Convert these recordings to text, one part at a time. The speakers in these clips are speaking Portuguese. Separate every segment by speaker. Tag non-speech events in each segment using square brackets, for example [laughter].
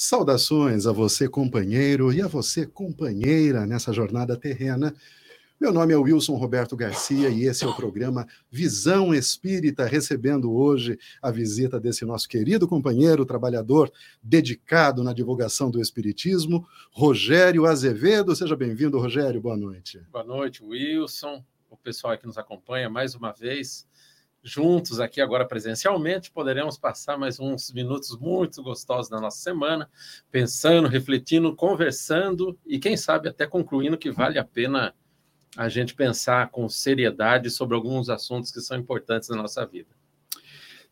Speaker 1: Saudações a você, companheiro, e a você, companheira, nessa jornada terrena. Meu nome é Wilson Roberto Garcia e esse é o programa Visão Espírita, recebendo hoje a visita desse nosso querido companheiro, trabalhador dedicado na divulgação do Espiritismo, Rogério Azevedo. Seja bem-vindo, Rogério. Boa noite.
Speaker 2: Boa noite, Wilson. O pessoal que nos acompanha mais uma vez juntos aqui agora presencialmente, poderemos passar mais uns minutos muito gostosos da nossa semana, pensando, refletindo, conversando e quem sabe até concluindo que vale a pena a gente pensar com seriedade sobre alguns assuntos que são importantes na nossa vida.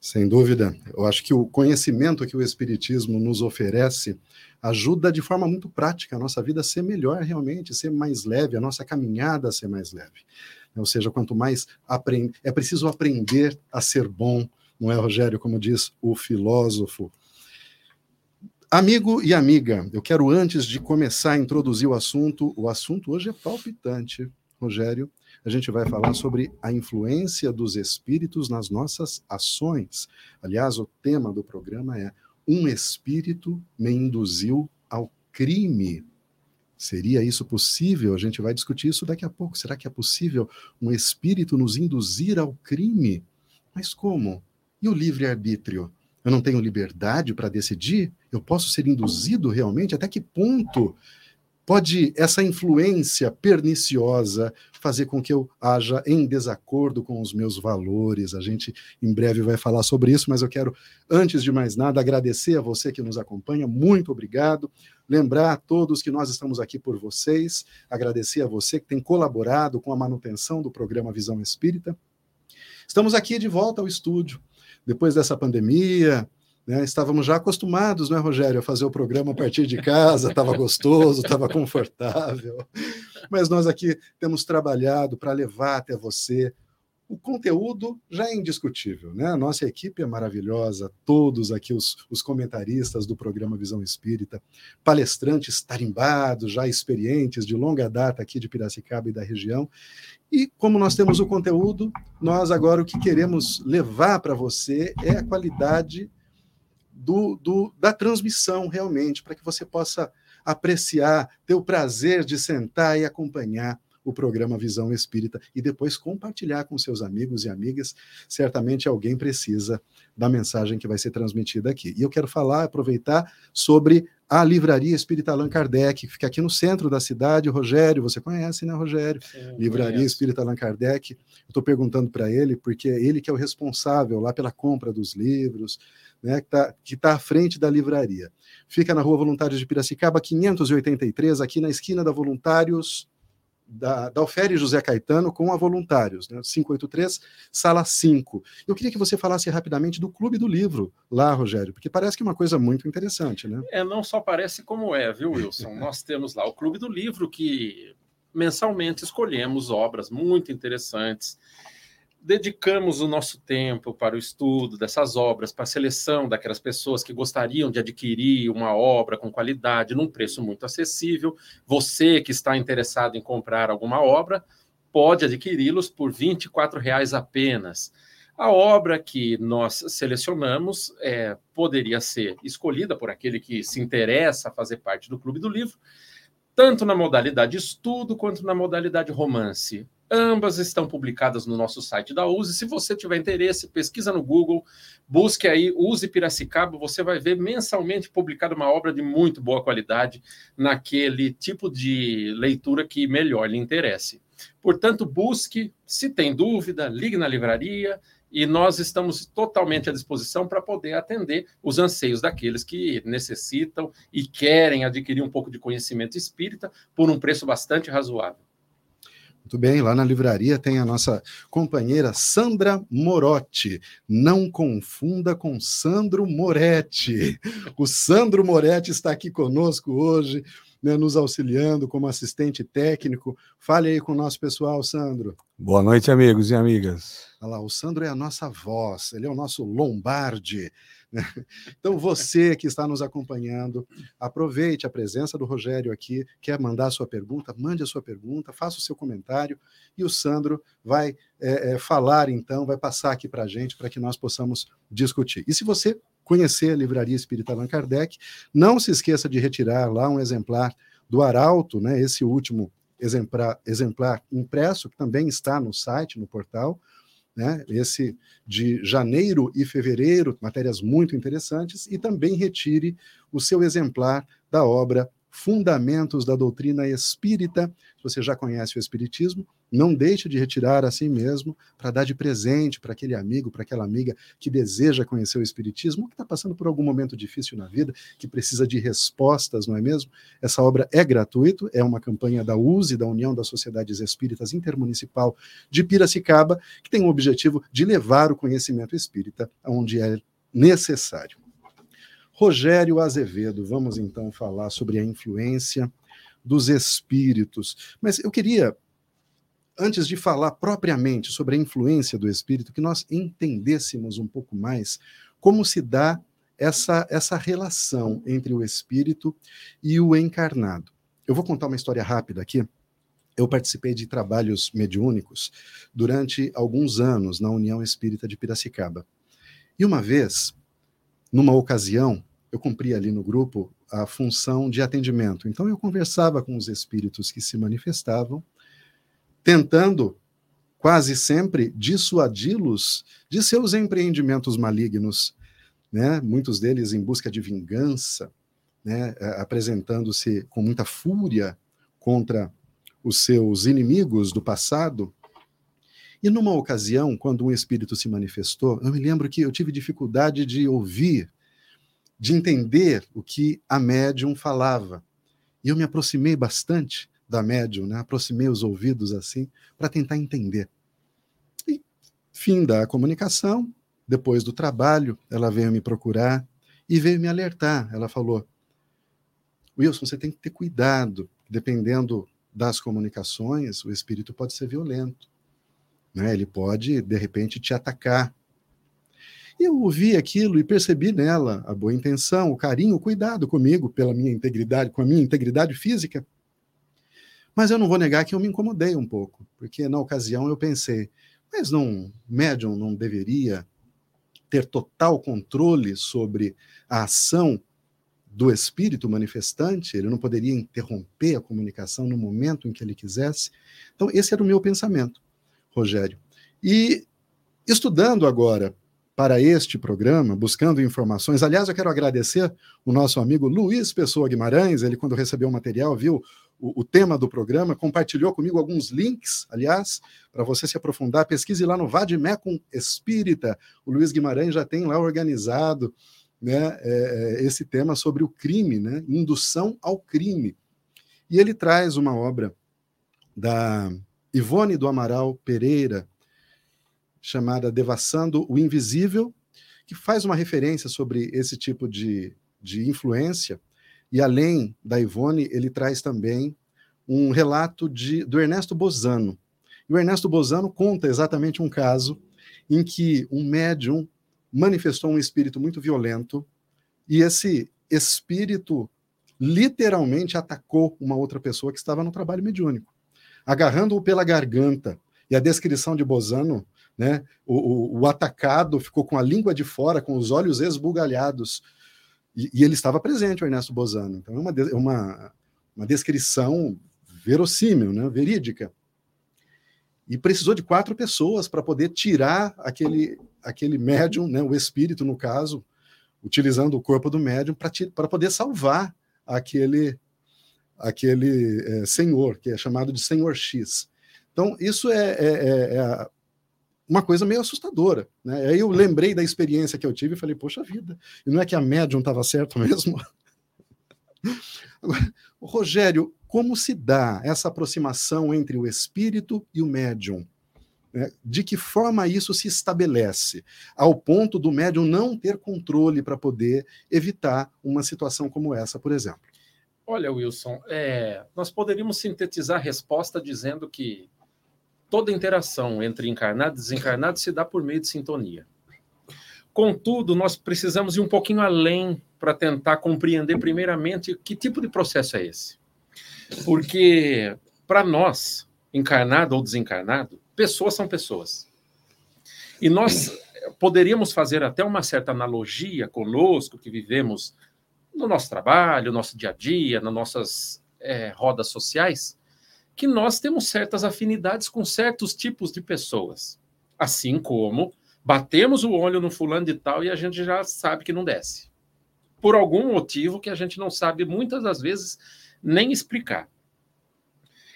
Speaker 1: Sem dúvida, eu acho que o conhecimento que o Espiritismo nos oferece ajuda de forma muito prática a nossa vida a ser melhor realmente, ser mais leve, a nossa caminhada a ser mais leve. Ou seja, quanto mais aprende, é preciso aprender a ser bom, não é, Rogério, como diz o filósofo. Amigo e amiga, eu quero antes de começar a introduzir o assunto, o assunto hoje é palpitante, Rogério. A gente vai falar sobre a influência dos espíritos nas nossas ações. Aliás, o tema do programa é Um espírito me induziu ao crime. Seria isso possível? A gente vai discutir isso daqui a pouco. Será que é possível um espírito nos induzir ao crime? Mas como? E o livre-arbítrio? Eu não tenho liberdade para decidir? Eu posso ser induzido realmente? Até que ponto pode essa influência perniciosa fazer com que eu haja em desacordo com os meus valores. A gente em breve vai falar sobre isso, mas eu quero, antes de mais nada, agradecer a você que nos acompanha. Muito obrigado. Lembrar a todos que nós estamos aqui por vocês, agradecer a você que tem colaborado com a manutenção do programa Visão Espírita. Estamos aqui de volta ao estúdio. Depois dessa pandemia, né? Estávamos já acostumados, né, Rogério, a fazer o programa a partir de casa, estava gostoso, estava confortável. Mas nós aqui temos trabalhado para levar até você o conteúdo já é indiscutível, né? A nossa equipe é maravilhosa, todos aqui os, os comentaristas do programa Visão Espírita, palestrantes tarimbados, já experientes, de longa data aqui de Piracicaba e da região. E como nós temos o conteúdo, nós agora o que queremos levar para você é a qualidade do, do, da transmissão, realmente, para que você possa apreciar, ter o prazer de sentar e acompanhar o programa Visão Espírita e depois compartilhar com seus amigos e amigas. Certamente alguém precisa da mensagem que vai ser transmitida aqui. E eu quero falar, aproveitar sobre a Livraria Espírita Allan Kardec, que fica aqui no centro da cidade. Rogério, você conhece, né, Rogério? Sim, Livraria conheço. Espírita Allan Kardec. Eu estou perguntando para ele, porque é ele que é o responsável lá pela compra dos livros, né, que está tá à frente da livraria. Fica na Rua Voluntários de Piracicaba, 583, aqui na esquina da Voluntários, da, da Alfere José Caetano com a Voluntários, né, 583, sala 5. Eu queria que você falasse rapidamente do Clube do Livro lá, Rogério, porque parece que é uma coisa muito interessante, né?
Speaker 2: É, não só parece como é, viu, Wilson? [laughs] Nós temos lá o Clube do Livro que mensalmente escolhemos obras muito interessantes dedicamos o nosso tempo para o estudo dessas obras, para a seleção daquelas pessoas que gostariam de adquirir uma obra com qualidade, num preço muito acessível. Você que está interessado em comprar alguma obra, pode adquiri-los por R$ 24,00 apenas. A obra que nós selecionamos é, poderia ser escolhida por aquele que se interessa a fazer parte do Clube do Livro, tanto na modalidade estudo quanto na modalidade romance. Ambas estão publicadas no nosso site da USE. Se você tiver interesse, pesquisa no Google, busque aí Use Piracicaba, você vai ver mensalmente publicada uma obra de muito boa qualidade naquele tipo de leitura que melhor lhe interesse. Portanto, busque, se tem dúvida, ligue na livraria e nós estamos totalmente à disposição para poder atender os anseios daqueles que necessitam e querem adquirir um pouco de conhecimento espírita por um preço bastante razoável.
Speaker 1: Muito bem, lá na livraria tem a nossa companheira Sandra Morotti. Não confunda com Sandro Moretti. O Sandro Moretti está aqui conosco hoje, né, nos auxiliando como assistente técnico. Fale aí com o nosso pessoal, Sandro.
Speaker 3: Boa noite, amigos e amigas.
Speaker 1: Olha lá, o Sandro é a nossa voz, ele é o nosso Lombardi. [laughs] Então, você que está nos acompanhando, aproveite a presença do Rogério aqui, quer mandar a sua pergunta, mande a sua pergunta, faça o seu comentário e o Sandro vai é, é, falar, então, vai passar aqui para a gente, para que nós possamos discutir. E se você conhecer a Livraria Espírita Allan Kardec, não se esqueça de retirar lá um exemplar do Arauto, né, esse último exemplar, exemplar impresso, que também está no site, no portal, né? esse de janeiro e fevereiro, matérias muito interessantes, e também retire o seu exemplar da obra Fundamentos da Doutrina Espírita. Se você já conhece o Espiritismo, não deixe de retirar a si mesmo para dar de presente para aquele amigo, para aquela amiga que deseja conhecer o Espiritismo, que está passando por algum momento difícil na vida, que precisa de respostas, não é mesmo? Essa obra é gratuita, é uma campanha da USE, da União das Sociedades Espíritas Intermunicipal de Piracicaba, que tem o objetivo de levar o conhecimento espírita aonde é necessário. Rogério Azevedo, vamos então falar sobre a influência dos espíritos. Mas eu queria, antes de falar propriamente sobre a influência do espírito, que nós entendêssemos um pouco mais como se dá essa, essa relação entre o espírito e o encarnado. Eu vou contar uma história rápida aqui. Eu participei de trabalhos mediúnicos durante alguns anos na União Espírita de Piracicaba. E uma vez, numa ocasião, eu cumpria ali no grupo a função de atendimento. Então eu conversava com os espíritos que se manifestavam, tentando quase sempre dissuadi-los de seus empreendimentos malignos, né? Muitos deles em busca de vingança, né? Apresentando-se com muita fúria contra os seus inimigos do passado. E numa ocasião, quando um espírito se manifestou, eu me lembro que eu tive dificuldade de ouvir de entender o que a médium falava. E eu me aproximei bastante da médium, né? aproximei os ouvidos assim, para tentar entender. E fim da comunicação, depois do trabalho, ela veio me procurar e veio me alertar. Ela falou: Wilson, você tem que ter cuidado, dependendo das comunicações, o espírito pode ser violento. Né? Ele pode, de repente, te atacar. E eu ouvi aquilo e percebi nela a boa intenção, o carinho, o cuidado comigo, pela minha integridade, com a minha integridade física. Mas eu não vou negar que eu me incomodei um pouco, porque na ocasião eu pensei, mas não, médium não deveria ter total controle sobre a ação do espírito manifestante, ele não poderia interromper a comunicação no momento em que ele quisesse. Então, esse era o meu pensamento, Rogério. E estudando agora para este programa, buscando informações. Aliás, eu quero agradecer o nosso amigo Luiz Pessoa Guimarães, ele, quando recebeu o material, viu o, o tema do programa, compartilhou comigo alguns links, aliás, para você se aprofundar. Pesquise lá no Vademecum Espírita. O Luiz Guimarães já tem lá organizado né, é, é, esse tema sobre o crime, né, indução ao crime. E ele traz uma obra da Ivone do Amaral Pereira, chamada Devassando o Invisível, que faz uma referência sobre esse tipo de, de influência. E além da Ivone, ele traz também um relato de, do Ernesto Bozano. E o Ernesto Bozano conta exatamente um caso em que um médium manifestou um espírito muito violento e esse espírito literalmente atacou uma outra pessoa que estava no trabalho mediúnico, agarrando-o pela garganta. E a descrição de Bozano né? O, o, o, atacado ficou com a língua de fora, com os olhos esbugalhados, e, e ele estava presente, o Ernesto Bozano. Então, é uma, uma, uma descrição verossímil, né? verídica. E precisou de quatro pessoas para poder tirar aquele, aquele médium, né? o espírito, no caso, utilizando o corpo do médium, para poder salvar aquele, aquele é, senhor, que é chamado de Senhor X. Então, isso é, é, é, é uma coisa meio assustadora. Né? Aí eu lembrei da experiência que eu tive e falei, poxa vida, e não é que a médium estava certo [laughs] mesmo? Agora, Rogério, como se dá essa aproximação entre o espírito e o médium? Né? De que forma isso se estabelece, ao ponto do médium não ter controle para poder evitar uma situação como essa, por exemplo?
Speaker 2: Olha, Wilson, é, nós poderíamos sintetizar a resposta dizendo que toda interação entre encarnado e desencarnado se dá por meio de sintonia. Contudo, nós precisamos ir um pouquinho além para tentar compreender, primeiramente, que tipo de processo é esse. Porque, para nós, encarnado ou desencarnado, pessoas são pessoas. E nós poderíamos fazer até uma certa analogia conosco, que vivemos no nosso trabalho, no nosso dia a dia, nas nossas é, rodas sociais, que nós temos certas afinidades com certos tipos de pessoas. Assim como batemos o olho no fulano de tal e a gente já sabe que não desce. Por algum motivo que a gente não sabe muitas das vezes nem explicar.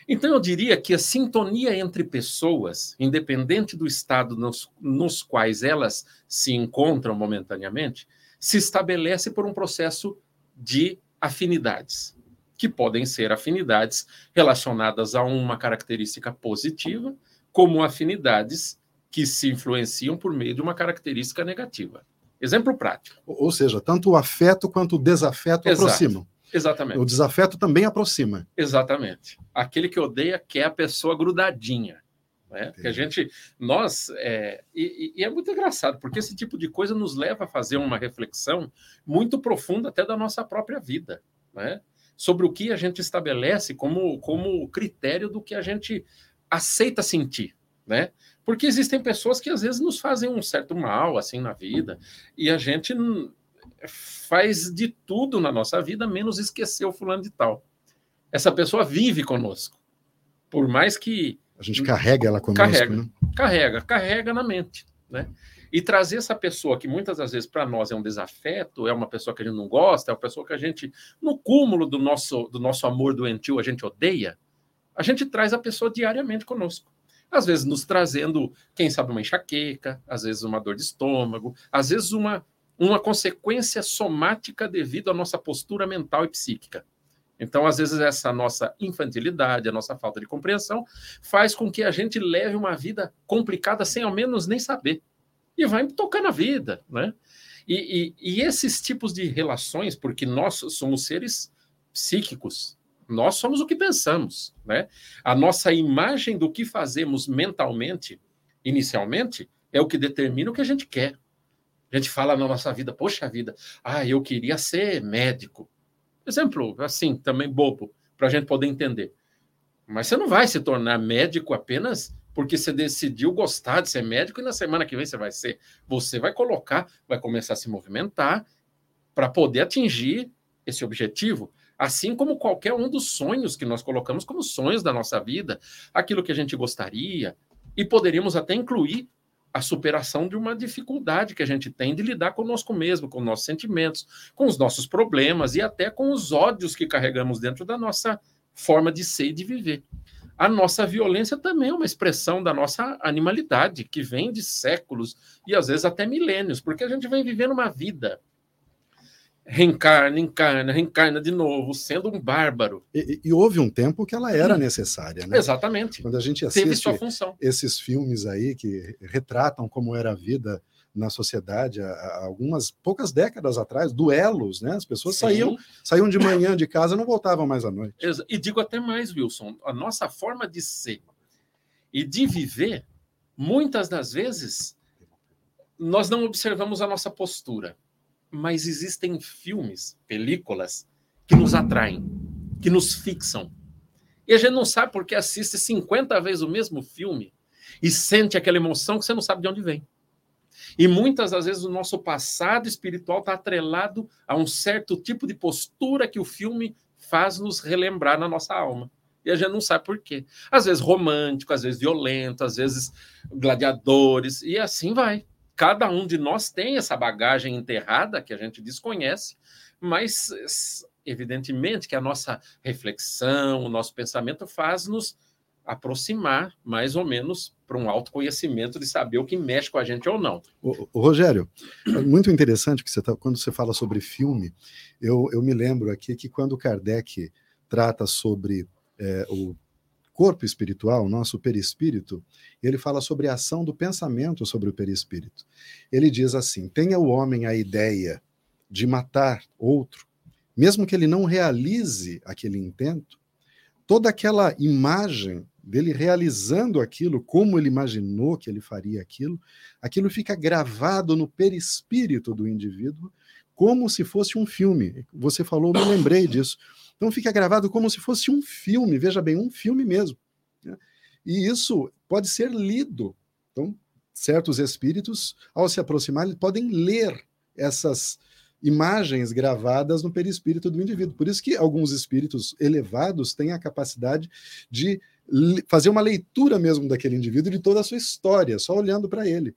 Speaker 2: Então, eu diria que a sintonia entre pessoas, independente do estado nos, nos quais elas se encontram momentaneamente, se estabelece por um processo de afinidades, que podem ser afinidades relacionadas a uma característica positiva, como afinidades que se influenciam por meio de uma característica negativa. Exemplo prático.
Speaker 1: Ou seja, tanto o afeto quanto o desafeto Exato. aproximam.
Speaker 2: Exatamente.
Speaker 1: O desafeto também aproxima.
Speaker 2: Exatamente. Aquele que odeia quer a pessoa grudadinha. Né? Que a gente, nós, é, e, e, é muito engraçado, porque esse tipo de coisa nos leva a fazer uma reflexão muito profunda até da nossa própria vida, né? sobre o que a gente estabelece como, como critério do que a gente aceita sentir. Né? Porque existem pessoas que às vezes nos fazem um certo mal assim na vida, e a gente faz de tudo na nossa vida, menos esquecer o fulano de tal. Essa pessoa vive conosco. Por mais que.
Speaker 1: A gente carrega ela conosco.
Speaker 2: Carrega,
Speaker 1: né?
Speaker 2: carrega, carrega na mente. Né? E trazer essa pessoa que muitas das vezes para nós é um desafeto, é uma pessoa que a gente não gosta, é uma pessoa que a gente, no cúmulo do nosso, do nosso amor doentio, a gente odeia, a gente traz a pessoa diariamente conosco. Às vezes nos trazendo, quem sabe, uma enxaqueca, às vezes uma dor de estômago, às vezes uma, uma consequência somática devido à nossa postura mental e psíquica. Então, às vezes, essa nossa infantilidade, a nossa falta de compreensão, faz com que a gente leve uma vida complicada sem ao menos nem saber. E vai tocando a vida, né? E, e, e esses tipos de relações, porque nós somos seres psíquicos, nós somos o que pensamos, né? A nossa imagem do que fazemos mentalmente, inicialmente, é o que determina o que a gente quer. A gente fala na nossa vida, poxa vida, ah, eu queria ser médico. Exemplo, assim, também bobo, para a gente poder entender. Mas você não vai se tornar médico apenas porque você decidiu gostar de ser médico e na semana que vem você vai ser. Você vai colocar, vai começar a se movimentar para poder atingir esse objetivo. Assim como qualquer um dos sonhos que nós colocamos como sonhos da nossa vida, aquilo que a gente gostaria, e poderíamos até incluir a superação de uma dificuldade que a gente tem de lidar conosco mesmo, com nossos sentimentos, com os nossos problemas e até com os ódios que carregamos dentro da nossa forma de ser e de viver. A nossa violência também é uma expressão da nossa animalidade, que vem de séculos e às vezes até milênios, porque a gente vem vivendo uma vida reencarna, encarna, reencarna de novo, sendo um bárbaro.
Speaker 1: E, e houve um tempo que ela era hum. necessária, né?
Speaker 2: Exatamente.
Speaker 1: Quando a gente assiste esses filmes aí que retratam como era a vida na sociedade há algumas poucas décadas atrás, duelos, né? As pessoas Sim. saíam, saíam de manhã de casa e não voltavam mais à noite.
Speaker 2: E digo até mais, Wilson, a nossa forma de ser e de viver, muitas das vezes, nós não observamos a nossa postura mas existem filmes, películas, que nos atraem, que nos fixam. E a gente não sabe porque assiste 50 vezes o mesmo filme e sente aquela emoção que você não sabe de onde vem. E muitas das vezes o nosso passado espiritual está atrelado a um certo tipo de postura que o filme faz nos relembrar na nossa alma. E a gente não sabe por quê. Às vezes romântico, às vezes violento, às vezes gladiadores, e assim vai cada um de nós tem essa bagagem enterrada que a gente desconhece, mas evidentemente que a nossa reflexão, o nosso pensamento faz nos aproximar mais ou menos para um autoconhecimento de saber o que mexe com a gente ou não.
Speaker 1: O, o Rogério, é muito interessante que você tá, quando você fala sobre filme, eu, eu me lembro aqui que quando Kardec trata sobre é, o corpo espiritual, nosso perispírito, ele fala sobre a ação do pensamento sobre o perispírito. Ele diz assim: tenha o homem a ideia de matar outro, mesmo que ele não realize aquele intento, toda aquela imagem dele realizando aquilo, como ele imaginou que ele faria aquilo, aquilo fica gravado no perispírito do indivíduo, como se fosse um filme. Você falou, me lembrei disso. Então fica gravado como se fosse um filme, veja bem, um filme mesmo. Né? E isso pode ser lido. Então, certos espíritos, ao se aproximar, podem ler essas imagens gravadas no perispírito do indivíduo. Por isso que alguns espíritos elevados têm a capacidade de fazer uma leitura mesmo daquele indivíduo de toda a sua história, só olhando para ele.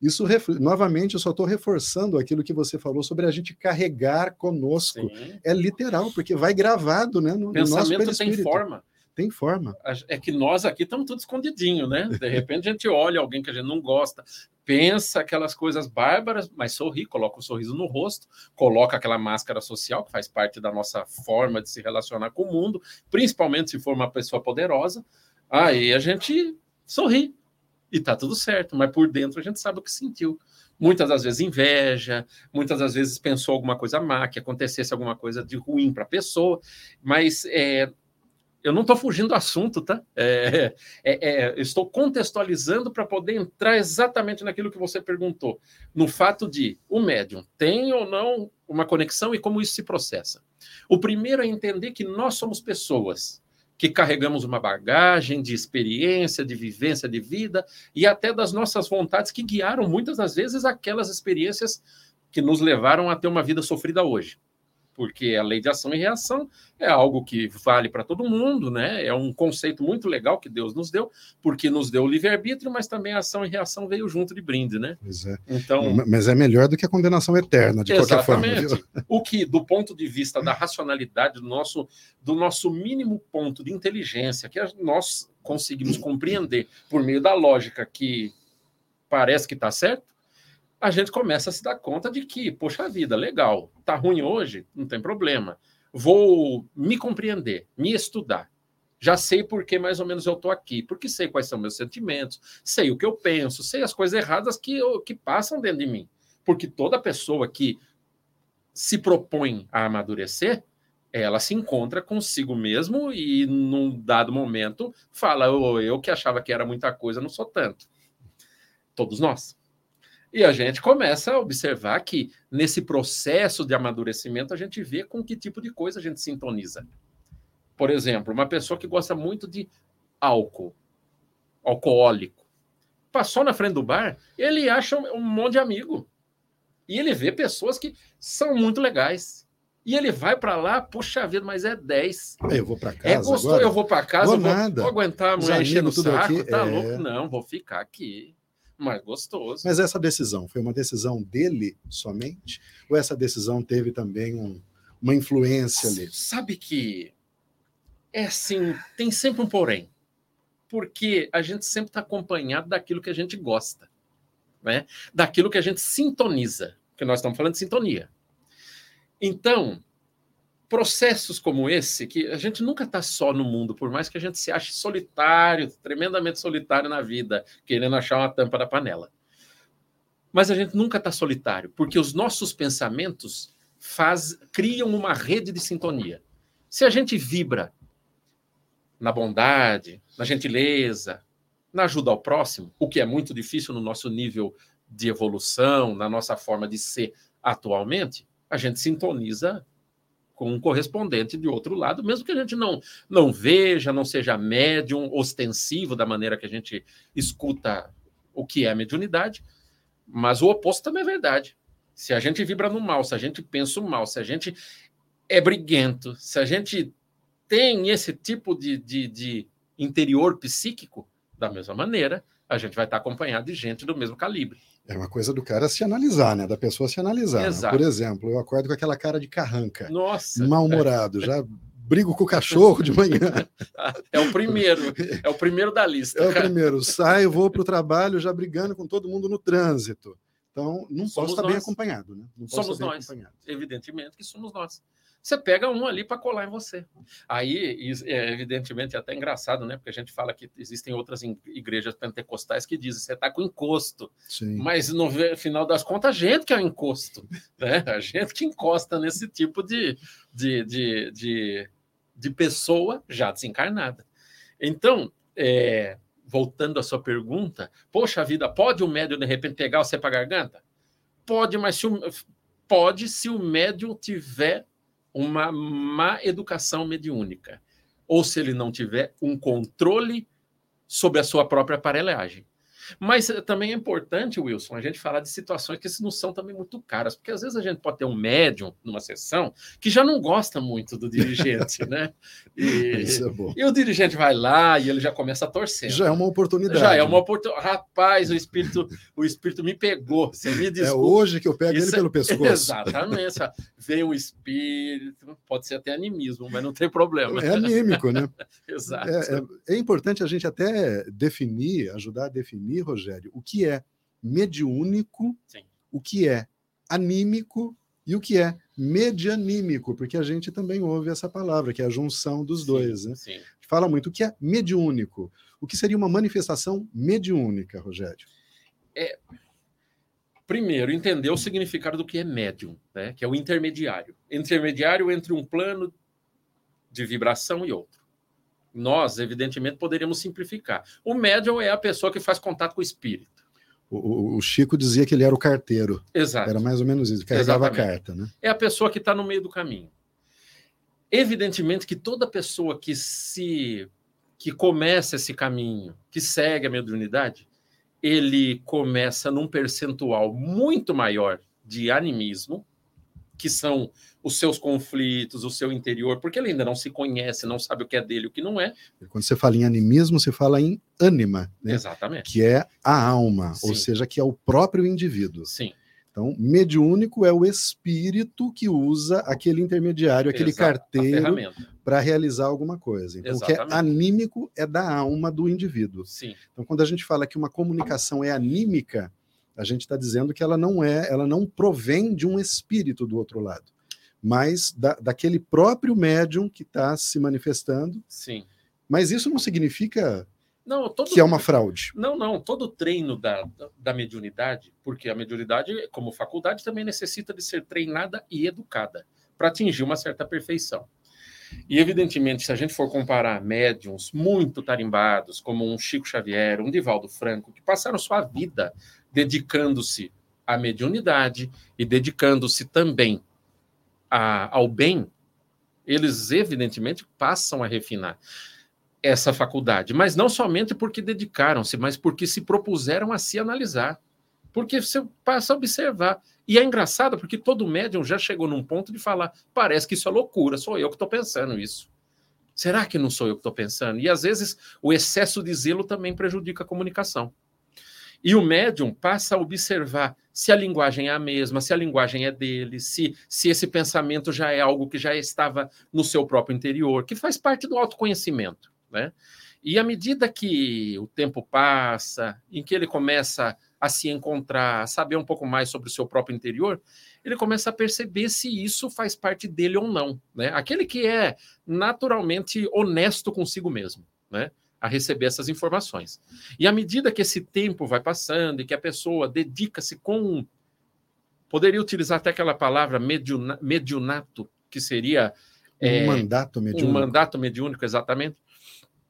Speaker 1: Isso, novamente, eu só estou reforçando aquilo que você falou sobre a gente carregar conosco. Sim. É literal, porque vai gravado né, no,
Speaker 2: Pensamento no nosso tem forma.
Speaker 1: Tem forma.
Speaker 2: É que nós aqui estamos tudo escondidinho, né? De repente a gente olha alguém que a gente não gosta, pensa aquelas coisas bárbaras, mas sorri, coloca o um sorriso no rosto, coloca aquela máscara social que faz parte da nossa forma de se relacionar com o mundo, principalmente se for uma pessoa poderosa. Aí a gente sorri e tá tudo certo, mas por dentro a gente sabe o que sentiu. Muitas das vezes inveja, muitas das vezes pensou alguma coisa má, que acontecesse alguma coisa de ruim para a pessoa, mas é, eu não estou fugindo do assunto, tá? É, é, é, estou contextualizando para poder entrar exatamente naquilo que você perguntou, no fato de o médium tem ou não uma conexão e como isso se processa. O primeiro é entender que nós somos pessoas que carregamos uma bagagem de experiência, de vivência de vida e até das nossas vontades que guiaram muitas das vezes aquelas experiências que nos levaram a ter uma vida sofrida hoje porque a lei de ação e reação é algo que vale para todo mundo, né? É um conceito muito legal que Deus nos deu, porque nos deu o livre-arbítrio, mas também a ação e reação veio junto de brinde, né?
Speaker 1: Pois é. Então, mas é melhor do que a condenação eterna, de qualquer forma.
Speaker 2: O que, do ponto de vista da racionalidade, do nosso, do nosso mínimo ponto de inteligência, que nós conseguimos compreender por meio da lógica que parece que está certo, a gente começa a se dar conta de que, poxa vida, legal, tá ruim hoje, não tem problema. Vou me compreender, me estudar. Já sei por que mais ou menos eu estou aqui, porque sei quais são meus sentimentos, sei o que eu penso, sei as coisas erradas que, eu, que passam dentro de mim. Porque toda pessoa que se propõe a amadurecer, ela se encontra consigo mesmo e, num dado momento, fala: oh, eu que achava que era muita coisa, não sou tanto. Todos nós. E a gente começa a observar que nesse processo de amadurecimento a gente vê com que tipo de coisa a gente sintoniza. Por exemplo, uma pessoa que gosta muito de álcool, alcoólico, passou na frente do bar, ele acha um monte de amigo. E ele vê pessoas que são muito legais. E ele vai para lá, puxa vida, mas é 10.
Speaker 1: Eu vou para é casa. É
Speaker 2: gostoso,
Speaker 1: agora?
Speaker 2: eu vou para casa,
Speaker 1: vou,
Speaker 2: vou,
Speaker 1: nada.
Speaker 2: vou aguentar a mulher enchendo o saco,
Speaker 1: aqui,
Speaker 2: tá
Speaker 1: é...
Speaker 2: louco? Não, vou ficar aqui mais gostoso.
Speaker 1: Mas essa decisão foi uma decisão dele somente? Ou essa decisão teve também um, uma influência ali?
Speaker 2: Sabe que é assim, tem sempre um porém. Porque a gente sempre está acompanhado daquilo que a gente gosta, né? daquilo que a gente sintoniza, que nós estamos falando de sintonia. Então, processos como esse, que a gente nunca está só no mundo, por mais que a gente se ache solitário, tremendamente solitário na vida, querendo achar uma tampa da panela. Mas a gente nunca está solitário, porque os nossos pensamentos faz, criam uma rede de sintonia. Se a gente vibra na bondade, na gentileza, na ajuda ao próximo, o que é muito difícil no nosso nível de evolução, na nossa forma de ser atualmente, a gente sintoniza com um correspondente de outro lado, mesmo que a gente não, não veja, não seja médium, ostensivo da maneira que a gente escuta o que é mediunidade, mas o oposto também é verdade. Se a gente vibra no mal, se a gente pensa o mal, se a gente é briguento, se a gente tem esse tipo de, de, de interior psíquico, da mesma maneira, a gente vai estar acompanhado de gente do mesmo calibre.
Speaker 1: É uma coisa do cara se analisar, né? Da pessoa se analisar. Né? Por exemplo, eu acordo com aquela cara de carranca.
Speaker 2: Nossa.
Speaker 1: Mal-humorado. [laughs] Já brigo com o cachorro de manhã.
Speaker 2: É o primeiro. É o primeiro da lista.
Speaker 1: É o primeiro. Saio, vou para o trabalho já brigando com todo mundo no trânsito. Então, não somos posso estar nós. bem acompanhado, né?
Speaker 2: Somos nós. Evidentemente que somos nós você pega um ali para colar em você. Aí, é, evidentemente, é até engraçado, né? Porque a gente fala que existem outras igrejas pentecostais que dizem você está com encosto. Sim. Mas no final das contas, a gente que é o encosto. [laughs] Né? A gente que encosta nesse tipo de, de, de, de, de pessoa já desencarnada. Então, é, voltando à sua pergunta, poxa vida, pode o médium de repente pegar você para a garganta? Pode, mas se o, pode se o médium tiver uma má educação mediúnica, ou se ele não tiver um controle sobre a sua própria aparelhagem. Mas eh, também é importante, Wilson, a gente falar de situações que não são também muito caras, porque às vezes a gente pode ter um médium numa sessão que já não gosta muito do dirigente, [laughs] né? E, Isso é bom. e o dirigente vai lá e ele já começa a torcer.
Speaker 1: Já é uma oportunidade.
Speaker 2: Já é uma oportunidade. Rapaz, o espírito, o espírito me pegou. Você me
Speaker 1: desculpa. É hoje que eu pego Isso ele pelo é... pescoço.
Speaker 2: Exatamente. Vem o espírito, pode ser até animismo, mas não tem problema.
Speaker 1: É anímico, né? [laughs]
Speaker 2: Exato.
Speaker 1: É, é, é importante a gente até definir, ajudar a definir Rogério, o que é mediúnico, Sim. o que é anímico e o que é medianímico, porque a gente também ouve essa palavra, que é a junção dos sim, dois. Né? Sim. Fala muito o que é mediúnico. O que seria uma manifestação mediúnica, Rogério?
Speaker 2: É, primeiro, entender o significado do que é médium, né? que é o intermediário. Intermediário entre um plano de vibração e outro. Nós, evidentemente, poderíamos simplificar. O médium é a pessoa que faz contato com o espírito.
Speaker 1: O, o Chico dizia que ele era o carteiro.
Speaker 2: Exato.
Speaker 1: Era mais ou menos isso, carregava a carta. Né?
Speaker 2: É a pessoa que está no meio do caminho. Evidentemente que toda pessoa que se que começa esse caminho, que segue a mediunidade, ele começa num percentual muito maior de animismo, que são os seus conflitos, o seu interior, porque ele ainda não se conhece, não sabe o que é dele, o que não é.
Speaker 1: Quando você fala em animismo, você fala em ânima, né?
Speaker 2: Exatamente.
Speaker 1: Que é a alma, Sim. ou seja, que é o próprio indivíduo.
Speaker 2: Sim.
Speaker 1: Então, mediúnico é o espírito que usa aquele intermediário, aquele Exato, carteiro para realizar alguma coisa. Então, Exatamente. o que é anímico é da alma do indivíduo.
Speaker 2: Sim.
Speaker 1: Então, quando a gente fala que uma comunicação é anímica, a gente está dizendo que ela não é, ela não provém de um espírito do outro lado mas da, daquele próprio médium que está se manifestando.
Speaker 2: Sim.
Speaker 1: Mas isso não significa
Speaker 2: não, todo,
Speaker 1: que é uma fraude.
Speaker 2: Não, não. Todo treino da, da mediunidade, porque a mediunidade, como faculdade, também necessita de ser treinada e educada para atingir uma certa perfeição. E, evidentemente, se a gente for comparar médiums muito tarimbados, como um Chico Xavier, um Divaldo Franco, que passaram sua vida dedicando-se à mediunidade e dedicando-se também a, ao bem, eles evidentemente passam a refinar essa faculdade, mas não somente porque dedicaram-se, mas porque se propuseram a se analisar. Porque você passa a observar. E é engraçado porque todo médium já chegou num ponto de falar: parece que isso é loucura, sou eu que estou pensando isso. Será que não sou eu que estou pensando? E às vezes o excesso de zelo também prejudica a comunicação. E o médium passa a observar se a linguagem é a mesma, se a linguagem é dele, se, se esse pensamento já é algo que já estava no seu próprio interior, que faz parte do autoconhecimento. Né? E à medida que o tempo passa, em que ele começa a se encontrar, a saber um pouco mais sobre o seu próprio interior, ele começa a perceber se isso faz parte dele ou não. Né? Aquele que é naturalmente honesto consigo mesmo. Né? A receber essas informações. E à medida que esse tempo vai passando e que a pessoa dedica-se com. Poderia utilizar até aquela palavra mediuna, mediunato, que seria.
Speaker 1: Um é, mandato mediúnico.
Speaker 2: Um mandato mediúnico, exatamente.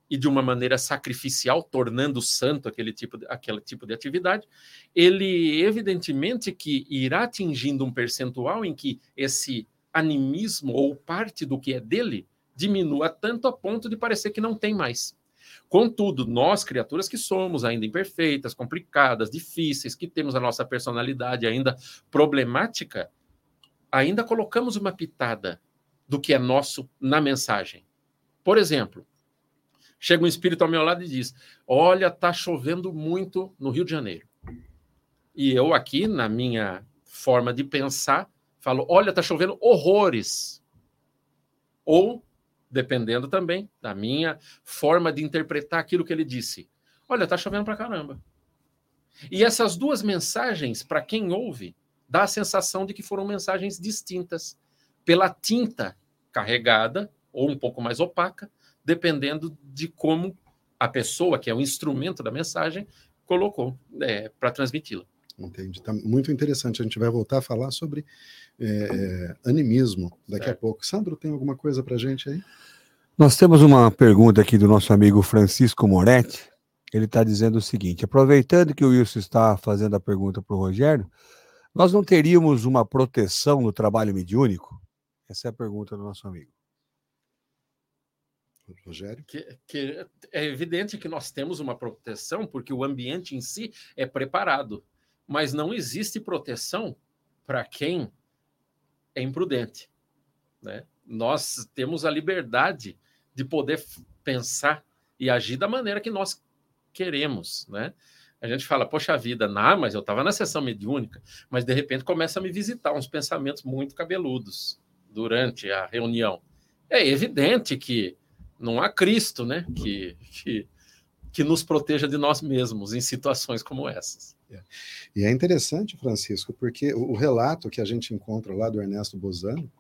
Speaker 2: E de uma maneira sacrificial, tornando santo aquele tipo de, aquele tipo de atividade, ele evidentemente que irá atingindo um percentual em que esse animismo ou parte do que é dele diminua tanto a ponto de parecer que não tem mais. Contudo, nós, criaturas que somos ainda imperfeitas, complicadas, difíceis, que temos a nossa personalidade ainda problemática, ainda colocamos uma pitada do que é nosso na mensagem. Por exemplo, chega um espírito ao meu lado e diz: Olha, tá chovendo muito no Rio de Janeiro. E eu, aqui, na minha forma de pensar, falo: Olha, tá chovendo horrores. Ou dependendo também da minha forma de interpretar aquilo que ele disse. Olha, tá chovendo para caramba. E essas duas mensagens, para quem ouve, dá a sensação de que foram mensagens distintas, pela tinta carregada ou um pouco mais opaca, dependendo de como a pessoa, que é o instrumento da mensagem, colocou é, para transmiti-la.
Speaker 1: Entendi. Tá muito interessante. A gente vai voltar a falar sobre é, animismo daqui certo. a pouco. Sandro, tem alguma coisa para gente aí?
Speaker 3: Nós temos uma pergunta aqui do nosso amigo Francisco Moretti. Ele está dizendo o seguinte: aproveitando que o Wilson está fazendo a pergunta para o Rogério, nós não teríamos uma proteção no trabalho mediúnico? Essa é a pergunta do nosso amigo.
Speaker 2: Rogério? Que, que é evidente que nós temos uma proteção porque o ambiente em si é preparado, mas não existe proteção para quem é imprudente. Né? Nós temos a liberdade de poder pensar e agir da maneira que nós queremos, né? A gente fala, poxa vida, não, mas eu estava na sessão mediúnica, mas de repente começa a me visitar uns pensamentos muito cabeludos durante a reunião. É evidente que não há Cristo, né? Que, que, que nos proteja de nós mesmos em situações como essas.
Speaker 1: É. E é interessante, Francisco, porque o, o relato que a gente encontra lá do Ernesto Bozano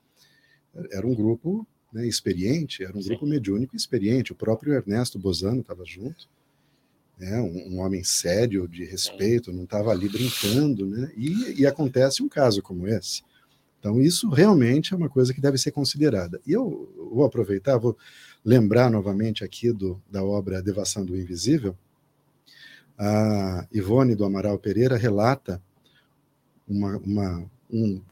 Speaker 1: era um grupo né, experiente, era um Sim. grupo mediúnico experiente. O próprio Ernesto Bozano estava junto, né, um, um, homem sério, de respeito, não estava ali brincando, né? E, e, acontece um caso como esse. Então, isso realmente é uma coisa que deve ser considerada. E eu vou aproveitar, vou lembrar novamente aqui do, da obra Devação do Invisível. A Ivone do Amaral Pereira relata uma, uma, um,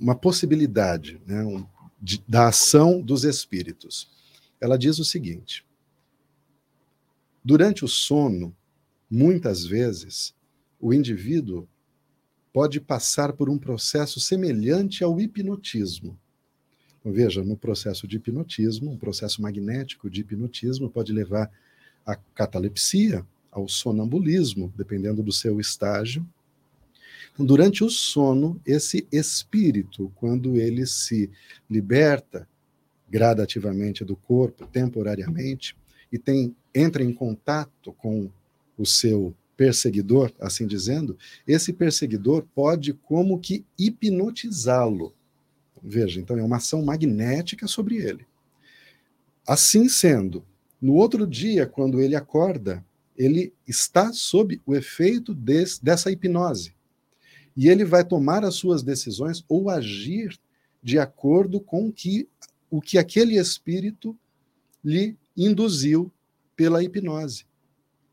Speaker 1: uma possibilidade, né, um, de, da ação dos espíritos. Ela diz o seguinte: durante o sono, muitas vezes, o indivíduo pode passar por um processo semelhante ao hipnotismo. Então, veja, no processo de hipnotismo, um processo magnético de hipnotismo pode levar à catalepsia, ao sonambulismo, dependendo do seu estágio, durante o sono, esse espírito, quando ele se liberta gradativamente do corpo, temporariamente, e tem entra em contato com o seu perseguidor, assim dizendo, esse perseguidor pode como que hipnotizá-lo. Veja, então é uma ação magnética sobre ele. Assim sendo, no outro dia, quando ele acorda, ele está sob o efeito desse, dessa hipnose. E ele vai tomar as suas decisões ou agir de acordo com que, o que aquele espírito lhe induziu pela hipnose.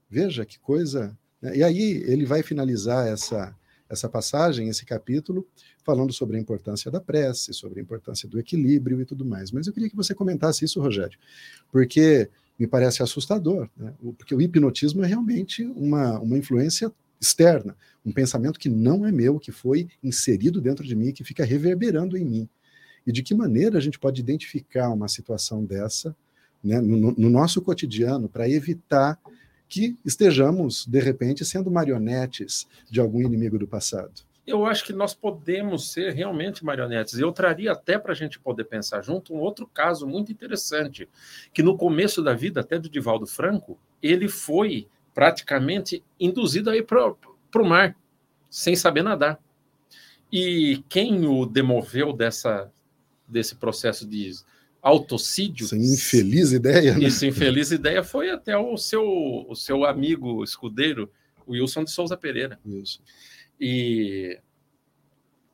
Speaker 1: Veja que coisa. Né? E aí ele vai finalizar essa, essa passagem, esse capítulo, falando sobre a importância da prece, sobre a importância do equilíbrio e tudo mais. Mas eu queria que você comentasse isso, Rogério, porque me parece assustador, né? porque o hipnotismo é realmente uma, uma influência externa, um pensamento que não é meu, que foi inserido dentro de mim, que fica reverberando em mim. E de que maneira a gente pode identificar uma situação dessa né, no, no nosso cotidiano para evitar que estejamos, de repente, sendo marionetes de algum inimigo do passado?
Speaker 2: Eu acho que nós podemos ser realmente marionetes. Eu traria até para a gente poder pensar junto um outro caso muito interessante, que no começo da vida, até do Divaldo Franco, ele foi praticamente induzido a ir para o mar, sem saber nadar. E quem o demoveu dessa, desse processo de autocídio.
Speaker 1: Essa infeliz ideia.
Speaker 2: Né? Isso, infeliz ideia foi até o seu, o seu amigo escudeiro, Wilson de Souza Pereira.
Speaker 1: Isso.
Speaker 2: E.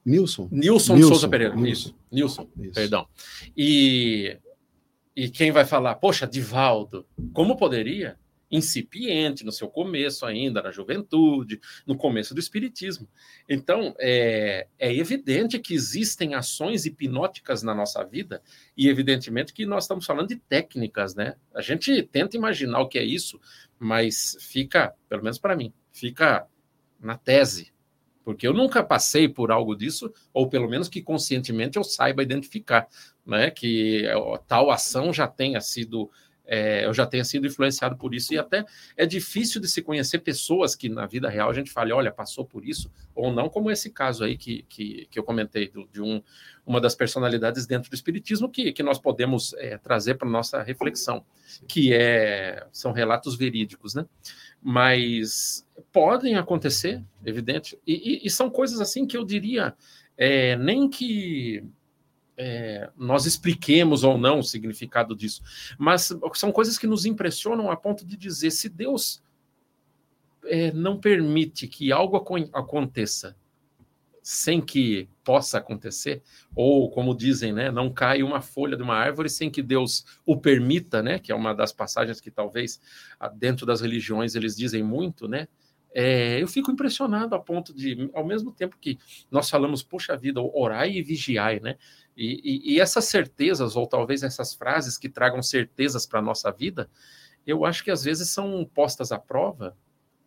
Speaker 1: Nilson.
Speaker 2: Nilson, Nilson Souza Pereira. Nilson. Isso, Nilson, Isso. perdão. E, e quem vai falar, poxa, Divaldo, como poderia? incipiente, no seu começo ainda, na juventude, no começo do espiritismo. Então, é, é, evidente que existem ações hipnóticas na nossa vida, e evidentemente que nós estamos falando de técnicas, né? A gente tenta imaginar o que é isso, mas fica, pelo menos para mim, fica na tese. Porque eu nunca passei por algo disso, ou pelo menos que conscientemente eu saiba identificar, né? Que tal ação já tenha sido é, eu já tenha sido influenciado por isso. E até é difícil de se conhecer pessoas que na vida real a gente fale, olha, passou por isso, ou não, como esse caso aí que, que, que eu comentei, do, de um, uma das personalidades dentro do Espiritismo que, que nós podemos é, trazer para nossa reflexão, que é, são relatos verídicos, né? Mas podem acontecer, evidente, e, e, e são coisas assim que eu diria, é, nem que é, nós expliquemos ou não o significado disso, mas são coisas que nos impressionam a ponto de dizer: se Deus é, não permite que algo aconteça, sem que possa acontecer, ou como dizem, né, não cai uma folha de uma árvore sem que Deus o permita, né, que é uma das passagens que talvez ah, dentro das religiões eles dizem muito, né, é, eu fico impressionado a ponto de, ao mesmo tempo que nós falamos, poxa vida, orai e vigiai, né, e, e, e essas certezas, ou talvez essas frases que tragam certezas para a nossa vida, eu acho que às vezes são postas à prova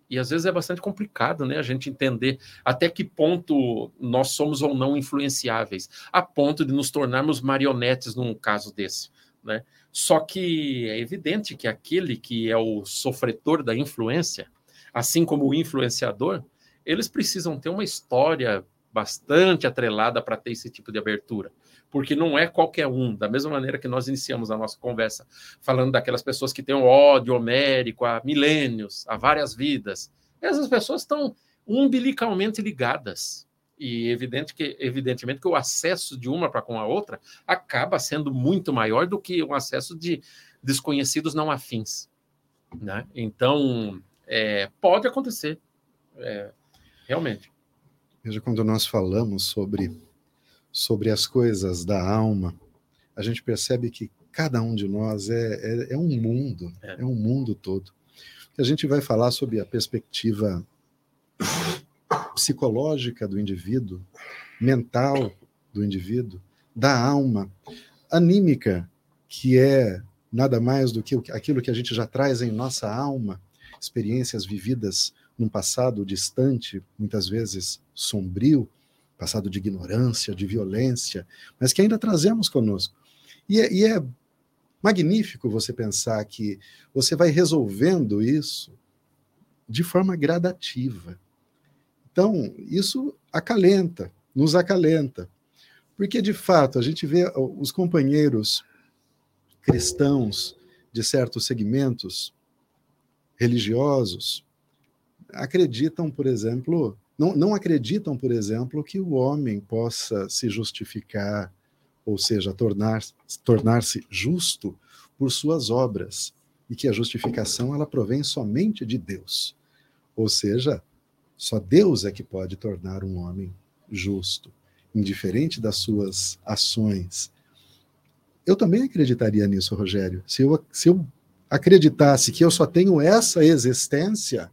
Speaker 2: e às vezes é bastante complicado, né, a gente entender até que ponto nós somos ou não influenciáveis, a ponto de nos tornarmos marionetes num caso desse, né? Só que é evidente que aquele que é o sofredor da influência, assim como o influenciador, eles precisam ter uma história bastante atrelada para ter esse tipo de abertura porque não é qualquer um. Da mesma maneira que nós iniciamos a nossa conversa falando daquelas pessoas que têm um ódio homérico há milênios, há várias vidas. Essas pessoas estão umbilicalmente ligadas. E evidente que, evidentemente que o acesso de uma para com a outra acaba sendo muito maior do que o acesso de desconhecidos não afins. Né? Então, é, pode acontecer, é, realmente.
Speaker 1: Veja, quando nós falamos sobre sobre as coisas da alma, a gente percebe que cada um de nós é, é, é um mundo, é. é um mundo todo. A gente vai falar sobre a perspectiva psicológica do indivíduo, mental do indivíduo, da alma, anímica, que é nada mais do que aquilo que a gente já traz em nossa alma, experiências vividas num passado distante, muitas vezes sombrio, passado de ignorância, de violência, mas que ainda trazemos conosco. E é, e é magnífico você pensar que você vai resolvendo isso de forma gradativa. Então, isso acalenta, nos acalenta. Porque, de fato, a gente vê os companheiros cristãos de certos segmentos religiosos acreditam, por exemplo, não, não acreditam, por exemplo, que o homem possa se justificar, ou seja, tornar-se tornar justo por suas obras, e que a justificação ela provém somente de Deus. Ou seja, só Deus é que pode tornar um homem justo, indiferente das suas ações. Eu também acreditaria nisso, Rogério. Se eu, se eu acreditasse que eu só tenho essa existência,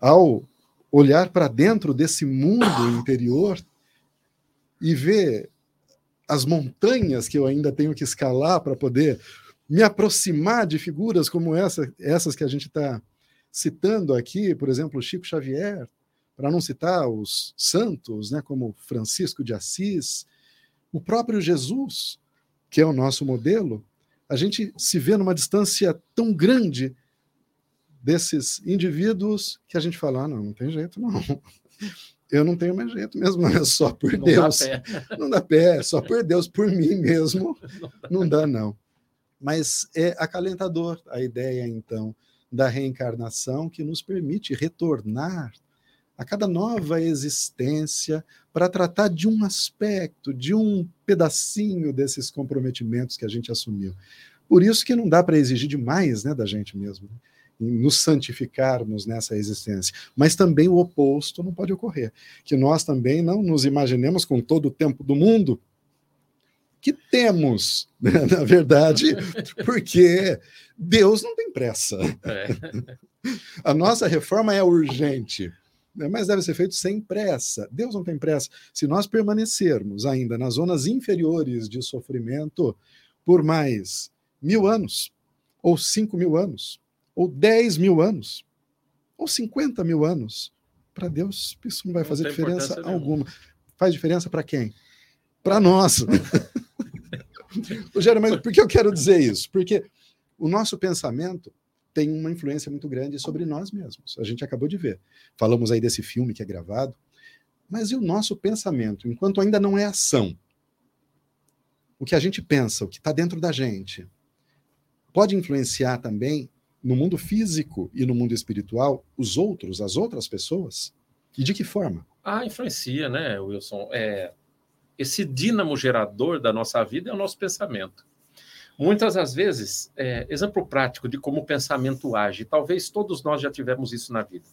Speaker 1: ao olhar para dentro desse mundo interior e ver as montanhas que eu ainda tenho que escalar para poder me aproximar de figuras como essa, essas que a gente está citando aqui, por exemplo, Chico Xavier, para não citar os santos, né, como Francisco de Assis, o próprio Jesus, que é o nosso modelo, a gente se vê numa distância tão grande desses indivíduos que a gente fala, ah, não, não tem jeito, não. [laughs] Eu não tenho mais jeito mesmo, [laughs] é só por não Deus. Dá [laughs] não dá pé, é só por Deus, por mim mesmo, não dá, não. Mas é acalentador a ideia, então, da reencarnação que nos permite retornar a cada nova existência para tratar de um aspecto, de um pedacinho desses comprometimentos que a gente assumiu. Por isso que não dá para exigir demais né, da gente mesmo nos santificarmos nessa existência. Mas também o oposto não pode ocorrer, que nós também não nos imaginemos com todo o tempo do mundo que temos, [laughs] né, na verdade, [laughs] porque Deus não tem pressa. É. [laughs] A nossa reforma é urgente, né, mas deve ser feito sem pressa. Deus não tem pressa. Se nós permanecermos ainda nas zonas inferiores de sofrimento por mais mil anos, ou cinco mil anos, ou 10 mil anos, ou 50 mil anos, para Deus isso não vai fazer não diferença alguma. Faz diferença para quem? Para nós. [laughs] Rogério, mas por que eu quero dizer isso? Porque o nosso pensamento tem uma influência muito grande sobre nós mesmos. A gente acabou de ver. Falamos aí desse filme que é gravado. Mas e o nosso pensamento, enquanto ainda não é ação? O que a gente pensa, o que está dentro da gente, pode influenciar também no mundo físico e no mundo espiritual os outros, as outras pessoas? E de que forma?
Speaker 2: Ah, influencia, né, Wilson? É, esse dínamo gerador da nossa vida é o nosso pensamento. Muitas das vezes, é, exemplo prático de como o pensamento age, talvez todos nós já tivemos isso na vida.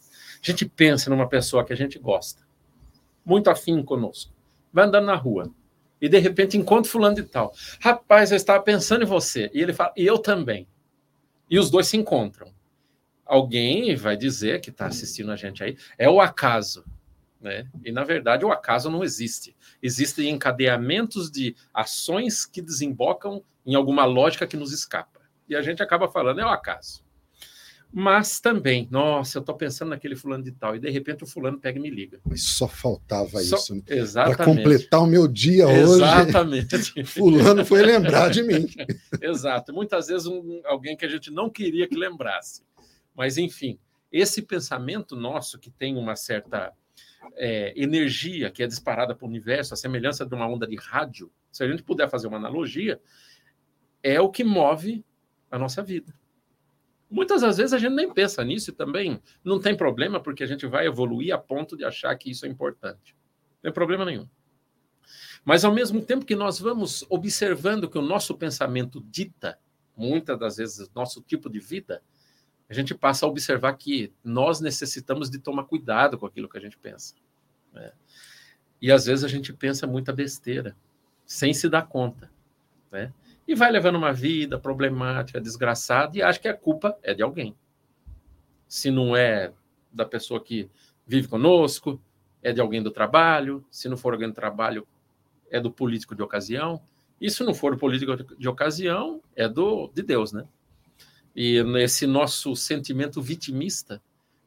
Speaker 2: A gente pensa numa pessoa que a gente gosta. muito afim conosco. Vai andando na rua e de repente encontra fulano de tal. Rapaz, eu estava pensando em você. E ele fala, e eu também. E os dois se encontram. Alguém vai dizer que está assistindo a gente aí, é o acaso. Né? E na verdade o acaso não existe. Existem encadeamentos de ações que desembocam em alguma lógica que nos escapa. E a gente acaba falando, é o acaso. Mas também, nossa, eu estou pensando naquele fulano de tal, e de repente o fulano pega e me liga.
Speaker 1: Mas só faltava
Speaker 2: Só-
Speaker 1: isso. né?
Speaker 2: Exatamente.
Speaker 1: Para completar o meu dia hoje,
Speaker 2: Exatamente. [laughs]
Speaker 1: fulano foi lembrar de mim. [laughs]
Speaker 2: Exato. Muitas vezes um, alguém que a gente não queria que lembrasse. Mas, enfim, esse pensamento nosso que tem uma certa é, energia que é disparada para o universo, a semelhança de uma onda de rádio, se a gente puder fazer uma analogia, é o que move a nossa vida. Muitas das vezes a gente nem pensa nisso e também não tem problema, porque a gente vai evoluir a ponto de achar que isso é importante. Não tem problema nenhum. Mas ao mesmo tempo que nós vamos observando que o nosso pensamento dita, muitas das vezes, nosso tipo de vida, a gente passa a observar que nós necessitamos de tomar cuidado com aquilo que a gente pensa. né? E às vezes a gente pensa muita besteira, sem se dar conta. Né? E vai levando uma vida problemática, desgraçada, e acha que a culpa é de alguém. Se não é da pessoa que vive conosco, é de alguém do trabalho, se não for alguém do trabalho, é do político de ocasião. E se não for político de ocasião, é do de Deus, né? E nesse nosso sentimento vitimista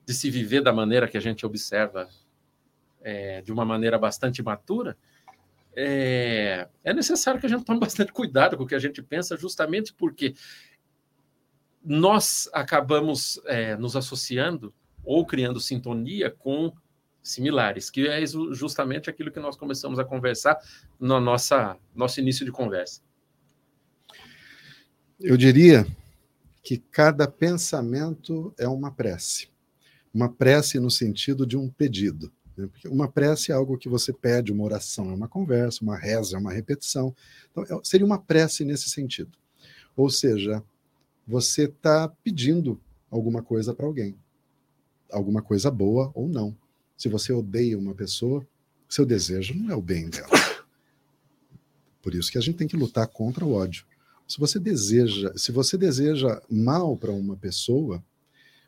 Speaker 2: de se viver da maneira que a gente observa, é, de uma maneira bastante matura, é, é necessário que a gente tome [laughs] bastante cuidado com o que a gente pensa, justamente porque nós acabamos é, nos associando ou criando sintonia com similares, que é ju- justamente aquilo que nós começamos a conversar no nossa, nosso início de conversa.
Speaker 1: Eu diria que cada pensamento é uma prece. Uma prece no sentido de um pedido. Né? Uma prece é algo que você pede, uma oração é uma conversa, uma reza é uma repetição. Então, é- seria uma prece nesse sentido. Ou seja, você está pedindo alguma coisa para alguém. Alguma coisa boa ou não. Se você odeia uma pessoa, seu desejo não é o bem dela. Por isso que a gente tem que lutar contra o ódio. Se você deseja, se você deseja mal para uma pessoa,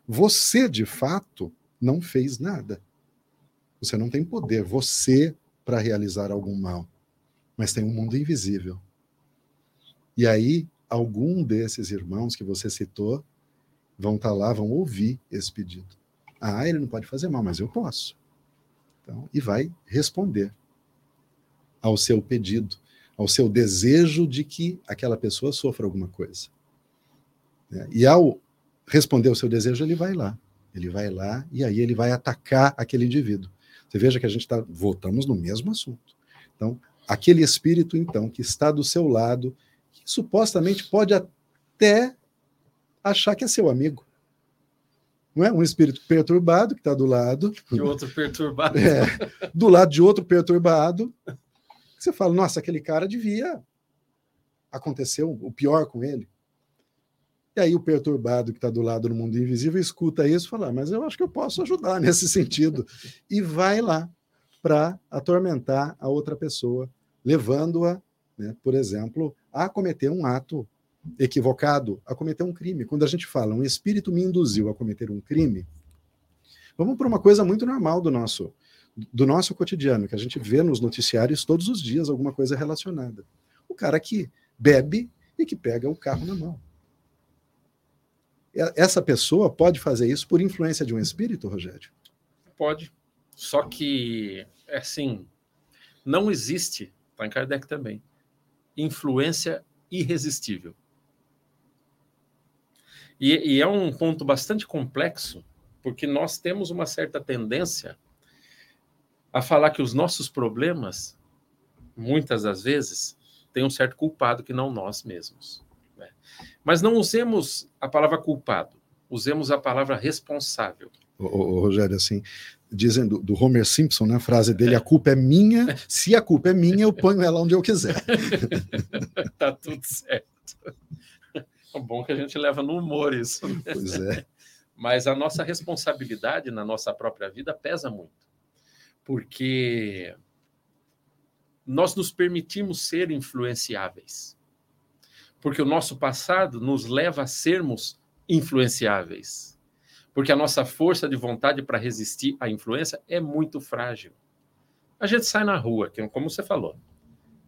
Speaker 1: você de fato não fez nada. Você não tem poder, você, para realizar algum mal. Mas tem um mundo invisível. E aí, algum desses irmãos que você citou vão estar lá, vão ouvir esse pedido. Ah, ele não pode fazer mal, mas eu posso. Então, e vai responder ao seu pedido ao seu desejo de que aquela pessoa sofra alguma coisa. né? E ao responder ao seu desejo, ele vai lá. Ele vai lá e aí ele vai atacar aquele indivíduo. Você veja que a gente está voltamos no mesmo assunto. Então, aquele espírito, então, que está do seu lado, que supostamente pode até achar que é seu amigo. Não é? Um espírito perturbado que está do lado,
Speaker 2: De outro perturbado.
Speaker 1: é, do lado de outro perturbado, você fala, nossa, aquele cara devia acontecer o pior com ele. E aí o perturbado que está do lado do mundo invisível escuta isso e fala, "Ah, mas eu acho que eu posso ajudar [laughs] nesse sentido. E vai lá para atormentar a outra pessoa, levando-a, né, por exemplo, a cometer um ato equivocado, a cometer um crime. Quando a gente fala, um espírito me induziu a cometer um crime, vamos para uma coisa muito normal do nosso do nosso cotidiano, que a gente vê nos noticiários todos os dias alguma coisa relacionada. O cara que bebe e que pega o carro na mão. Essa pessoa pode fazer isso por influência de um espírito, Rogério?
Speaker 2: Pode. Só que, é assim, não existe, está em Kardec também, influência irresistível. E, e é um ponto bastante complexo, porque nós temos uma certa tendência a falar que os nossos problemas, muitas das vezes, têm um certo culpado que não nós mesmos. né? Mas não usemos a palavra culpado, usemos a palavra responsável.
Speaker 1: Ô, ô, ô, Rogério, assim, dizem do, do Homer Simpson, né, a frase dele, a culpa é minha, se a culpa é minha, eu ponho ela onde eu quiser. [laughs]
Speaker 2: tá tudo certo. É bom que a gente leva no humor isso. né?
Speaker 1: Pois é.
Speaker 2: Mas a nossa responsabilidade na nossa própria vida pesa muito. porque nós nos permitimos ser influenciáveis. Porque o nosso passado nos leva a sermos influenciáveis. Porque a nossa força de vontade para resistir à influência é muito frágil. A gente sai na rua, como você falou.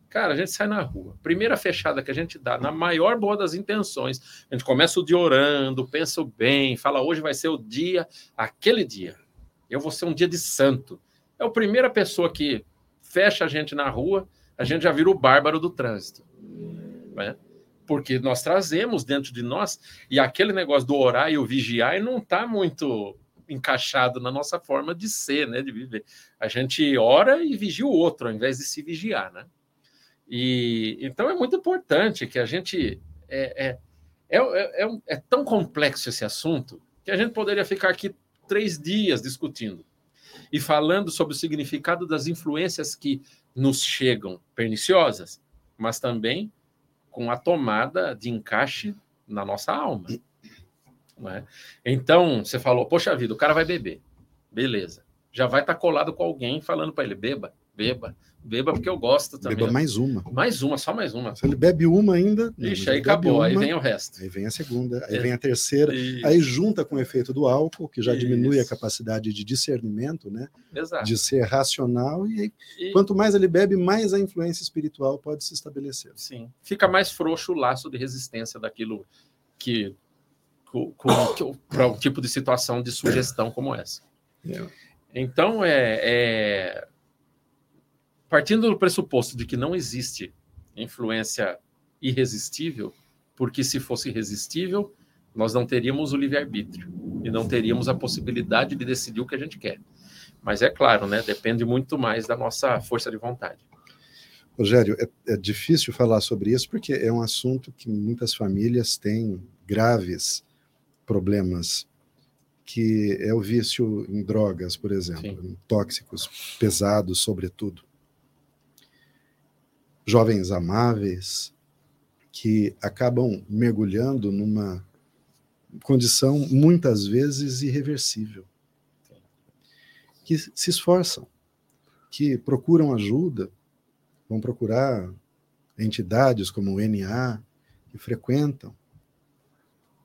Speaker 2: Cara, a gente sai na rua. Primeira fechada que a gente dá, na maior boa das intenções, a gente começa o dia orando, pensa bem, fala hoje vai ser o dia, aquele dia. Eu vou ser um dia de santo. É a primeira pessoa que fecha a gente na rua, a gente já vira o bárbaro do trânsito. Né? Porque nós trazemos dentro de nós, e aquele negócio do orar e o vigiar não está muito encaixado na nossa forma de ser, né, de viver. A gente ora e vigia o outro, ao invés de se vigiar, né? E então é muito importante que a gente é, é, é, é, é tão complexo esse assunto que a gente poderia ficar aqui três dias discutindo e falando sobre o significado das influências que nos chegam perniciosas, mas também com a tomada de encaixe na nossa alma. É? Então, você falou, poxa vida, o cara vai beber. Beleza. Já vai estar tá colado com alguém falando para ele, beba, beba, beba porque eu gosto também.
Speaker 1: Beba mais uma.
Speaker 2: Mais uma, só mais uma.
Speaker 1: Se ele bebe uma ainda.
Speaker 2: Ixi, aí acabou, uma, aí vem o resto.
Speaker 1: Aí vem a segunda, aí é. vem a terceira. Aí junta com o efeito do álcool, que já Isso. diminui a capacidade de discernimento, né?
Speaker 2: Exato.
Speaker 1: De ser racional. E, aí, e quanto mais ele bebe, mais a influência espiritual pode se estabelecer.
Speaker 2: Sim. Fica mais frouxo o laço de resistência daquilo que. [coughs] para um tipo de situação de sugestão como essa. É. Então, é, é partindo do pressuposto de que não existe influência irresistível, porque se fosse irresistível, nós não teríamos o livre-arbítrio e não teríamos a possibilidade de decidir o que a gente quer. Mas é claro, né, depende muito mais da nossa força de vontade.
Speaker 1: Rogério, é, é difícil falar sobre isso porque é um assunto que muitas famílias têm graves problemas, que é o vício em drogas, por exemplo, em tóxicos pesados, sobretudo jovens amáveis que acabam mergulhando numa condição muitas vezes irreversível, que se esforçam, que procuram ajuda, vão procurar entidades como o NA, que frequentam,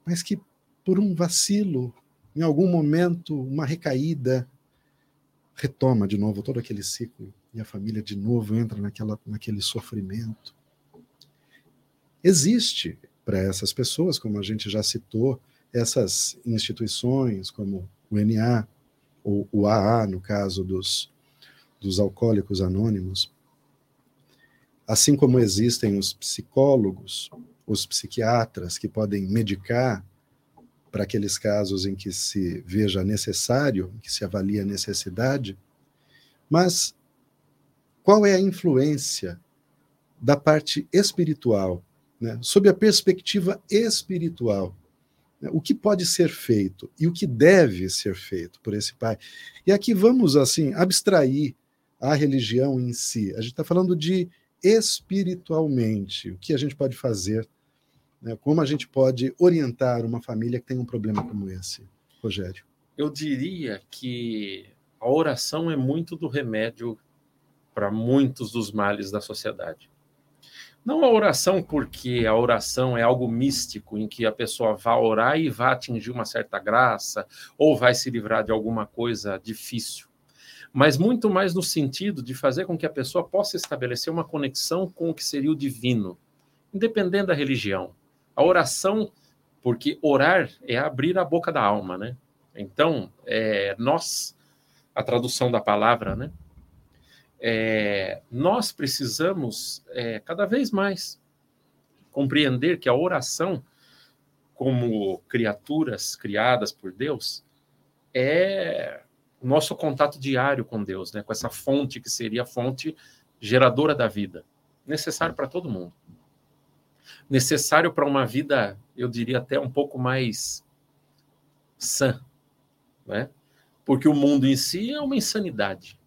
Speaker 1: mas que por um vacilo, em algum momento, uma recaída, retoma de novo todo aquele ciclo e a família de novo entra naquela, naquele sofrimento. Existe para essas pessoas, como a gente já citou, essas instituições como o NA ou o AA, no caso dos, dos alcoólicos anônimos, assim como existem os psicólogos, os psiquiatras que podem medicar para aqueles casos em que se veja necessário, que se avalia a necessidade, mas qual é a influência da parte espiritual, né? sob a perspectiva espiritual. Né? O que pode ser feito e o que deve ser feito por esse pai. E aqui vamos, assim, abstrair a religião em si. A gente está falando de espiritualmente, o que a gente pode fazer, né? como a gente pode orientar uma família que tem um problema como esse, Rogério.
Speaker 2: Eu diria que a oração é muito do remédio para muitos dos males da sociedade. Não a oração, porque a oração é algo místico, em que a pessoa vai orar e vai atingir uma certa graça, ou vai se livrar de alguma coisa difícil. Mas muito mais no sentido de fazer com que a pessoa possa estabelecer uma conexão com o que seria o divino, independente da religião. A oração, porque orar é abrir a boca da alma, né? Então, é, nós, a tradução da palavra, né? É, nós precisamos é, cada vez mais compreender que a oração, como criaturas criadas por Deus, é o nosso contato diário com Deus, né? com essa fonte que seria a fonte geradora da vida, necessário para todo mundo. Necessário para uma vida, eu diria até um pouco mais sã, né? porque o mundo em si é uma insanidade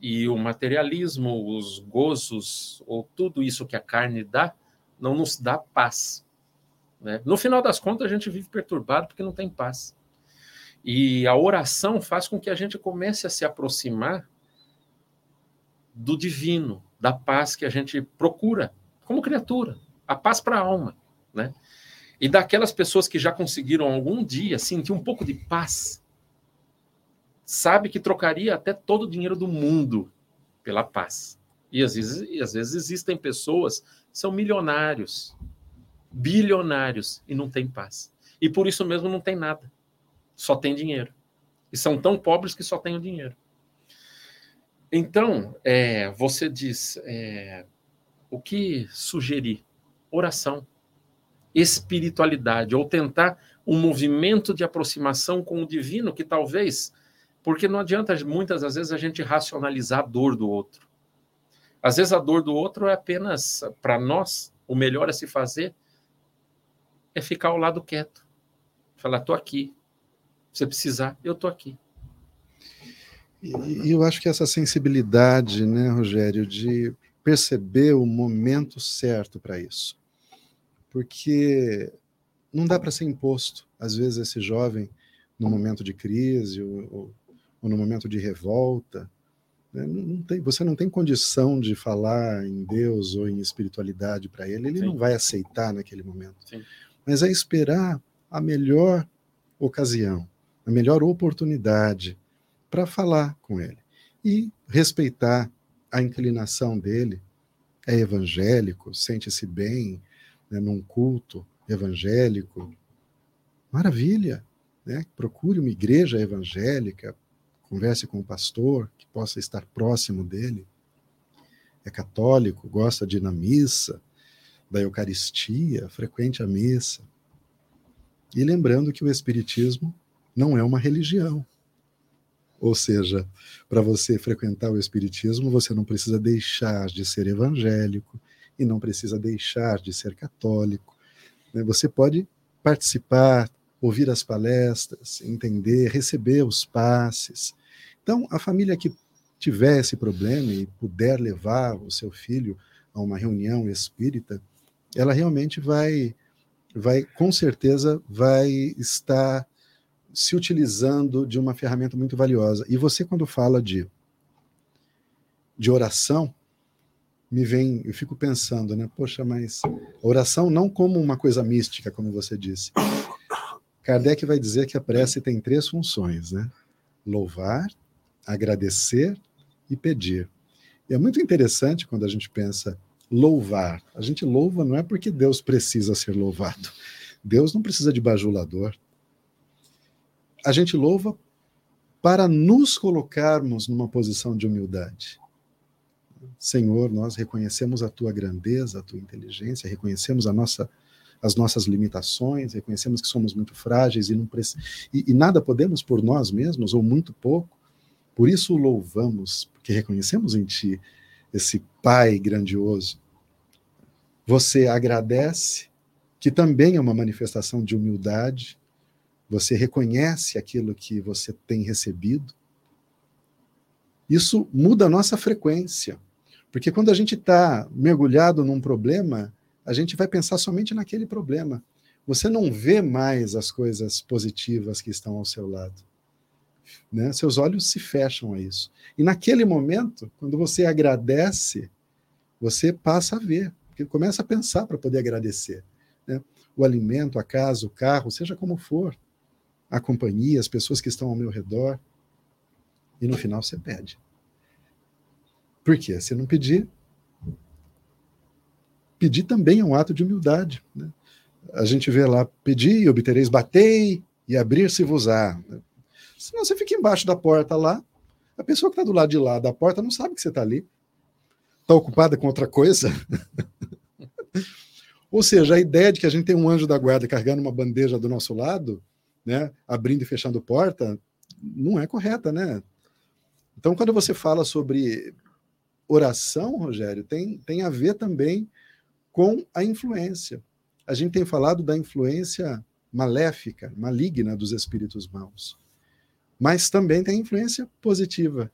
Speaker 2: e o materialismo, os gozos, ou tudo isso que a carne dá, não nos dá paz. Né? No final das contas, a gente vive perturbado porque não tem paz. E a oração faz com que a gente comece a se aproximar do divino, da paz que a gente procura como criatura, a paz para a alma, né? E daquelas pessoas que já conseguiram algum dia sentir um pouco de paz, sabe que trocaria até todo o dinheiro do mundo pela paz. E às vezes, e às vezes existem pessoas que são milionários, bilionários e não têm paz. E por isso mesmo não tem nada. Só tem dinheiro. E são tão pobres que só têm o dinheiro. Então, é, você diz, é, o que sugerir? Oração, espiritualidade, ou tentar um movimento de aproximação com o divino que talvez, porque não adianta muitas das vezes a gente racionalizar a dor do outro. Às vezes a dor do outro é apenas, para nós, o melhor a se fazer é ficar ao lado quieto. Falar, tô aqui. Se precisar, eu tô aqui.
Speaker 1: E, eu acho que essa sensibilidade, né, Rogério, de perceber o momento certo para isso. Porque não dá para ser imposto. Às vezes, esse jovem, no momento de crise ou, ou, ou no momento de revolta, né, não tem, você não tem condição de falar em Deus ou em espiritualidade para ele, ele Sim. não vai aceitar naquele momento. Sim. Mas é esperar a melhor ocasião, a melhor oportunidade para falar com ele e respeitar a inclinação dele. É evangélico, sente-se bem né, num culto evangélico. Maravilha! Né? Procure uma igreja evangélica, converse com o pastor que possa estar próximo dele. É católico, gosta de ir na missa, da Eucaristia, frequente a missa. E lembrando que o Espiritismo não é uma religião. Ou seja, para você frequentar o Espiritismo, você não precisa deixar de ser evangélico e não precisa deixar de ser católico. Né? Você pode participar, ouvir as palestras, entender, receber os passes. Então, a família que tiver esse problema e puder levar o seu filho a uma reunião espírita, ela realmente vai, vai com certeza, vai estar se utilizando de uma ferramenta muito valiosa. E você, quando fala de, de oração, me vem, eu fico pensando, né? Poxa, mas oração não como uma coisa mística, como você disse. Kardec vai dizer que a prece tem três funções, né? Louvar, agradecer e pedir. E é muito interessante quando a gente pensa louvar. A gente louva não é porque Deus precisa ser louvado. Deus não precisa de bajulador a gente louva para nos colocarmos numa posição de humildade. Senhor, nós reconhecemos a tua grandeza, a tua inteligência, reconhecemos a nossa, as nossas limitações, reconhecemos que somos muito frágeis e, não e, e nada podemos por nós mesmos, ou muito pouco. Por isso louvamos, porque reconhecemos em ti esse Pai grandioso. Você agradece, que também é uma manifestação de humildade, você reconhece aquilo que você tem recebido. Isso muda a nossa frequência. Porque quando a gente está mergulhado num problema, a gente vai pensar somente naquele problema. Você não vê mais as coisas positivas que estão ao seu lado. Né? Seus olhos se fecham a isso. E naquele momento, quando você agradece, você passa a ver, porque começa a pensar para poder agradecer. Né? O alimento, a casa, o carro, seja como for a companhia, as pessoas que estão ao meu redor. E no final você pede. Por quê? Se não pedir, pedir também é um ato de humildade. Né? A gente vê lá, pedir e obtereis, batei e abrir-se-vos-á. Senão você fica embaixo da porta lá, a pessoa que está do lado de lá da porta não sabe que você está ali. Está ocupada com outra coisa. [laughs] Ou seja, a ideia de que a gente tem um anjo da guarda carregando uma bandeja do nosso lado né, abrindo e fechando porta, não é correta, né? Então, quando você fala sobre oração, Rogério, tem, tem a ver também com a influência. A gente tem falado da influência maléfica, maligna dos espíritos maus. Mas também tem influência positiva.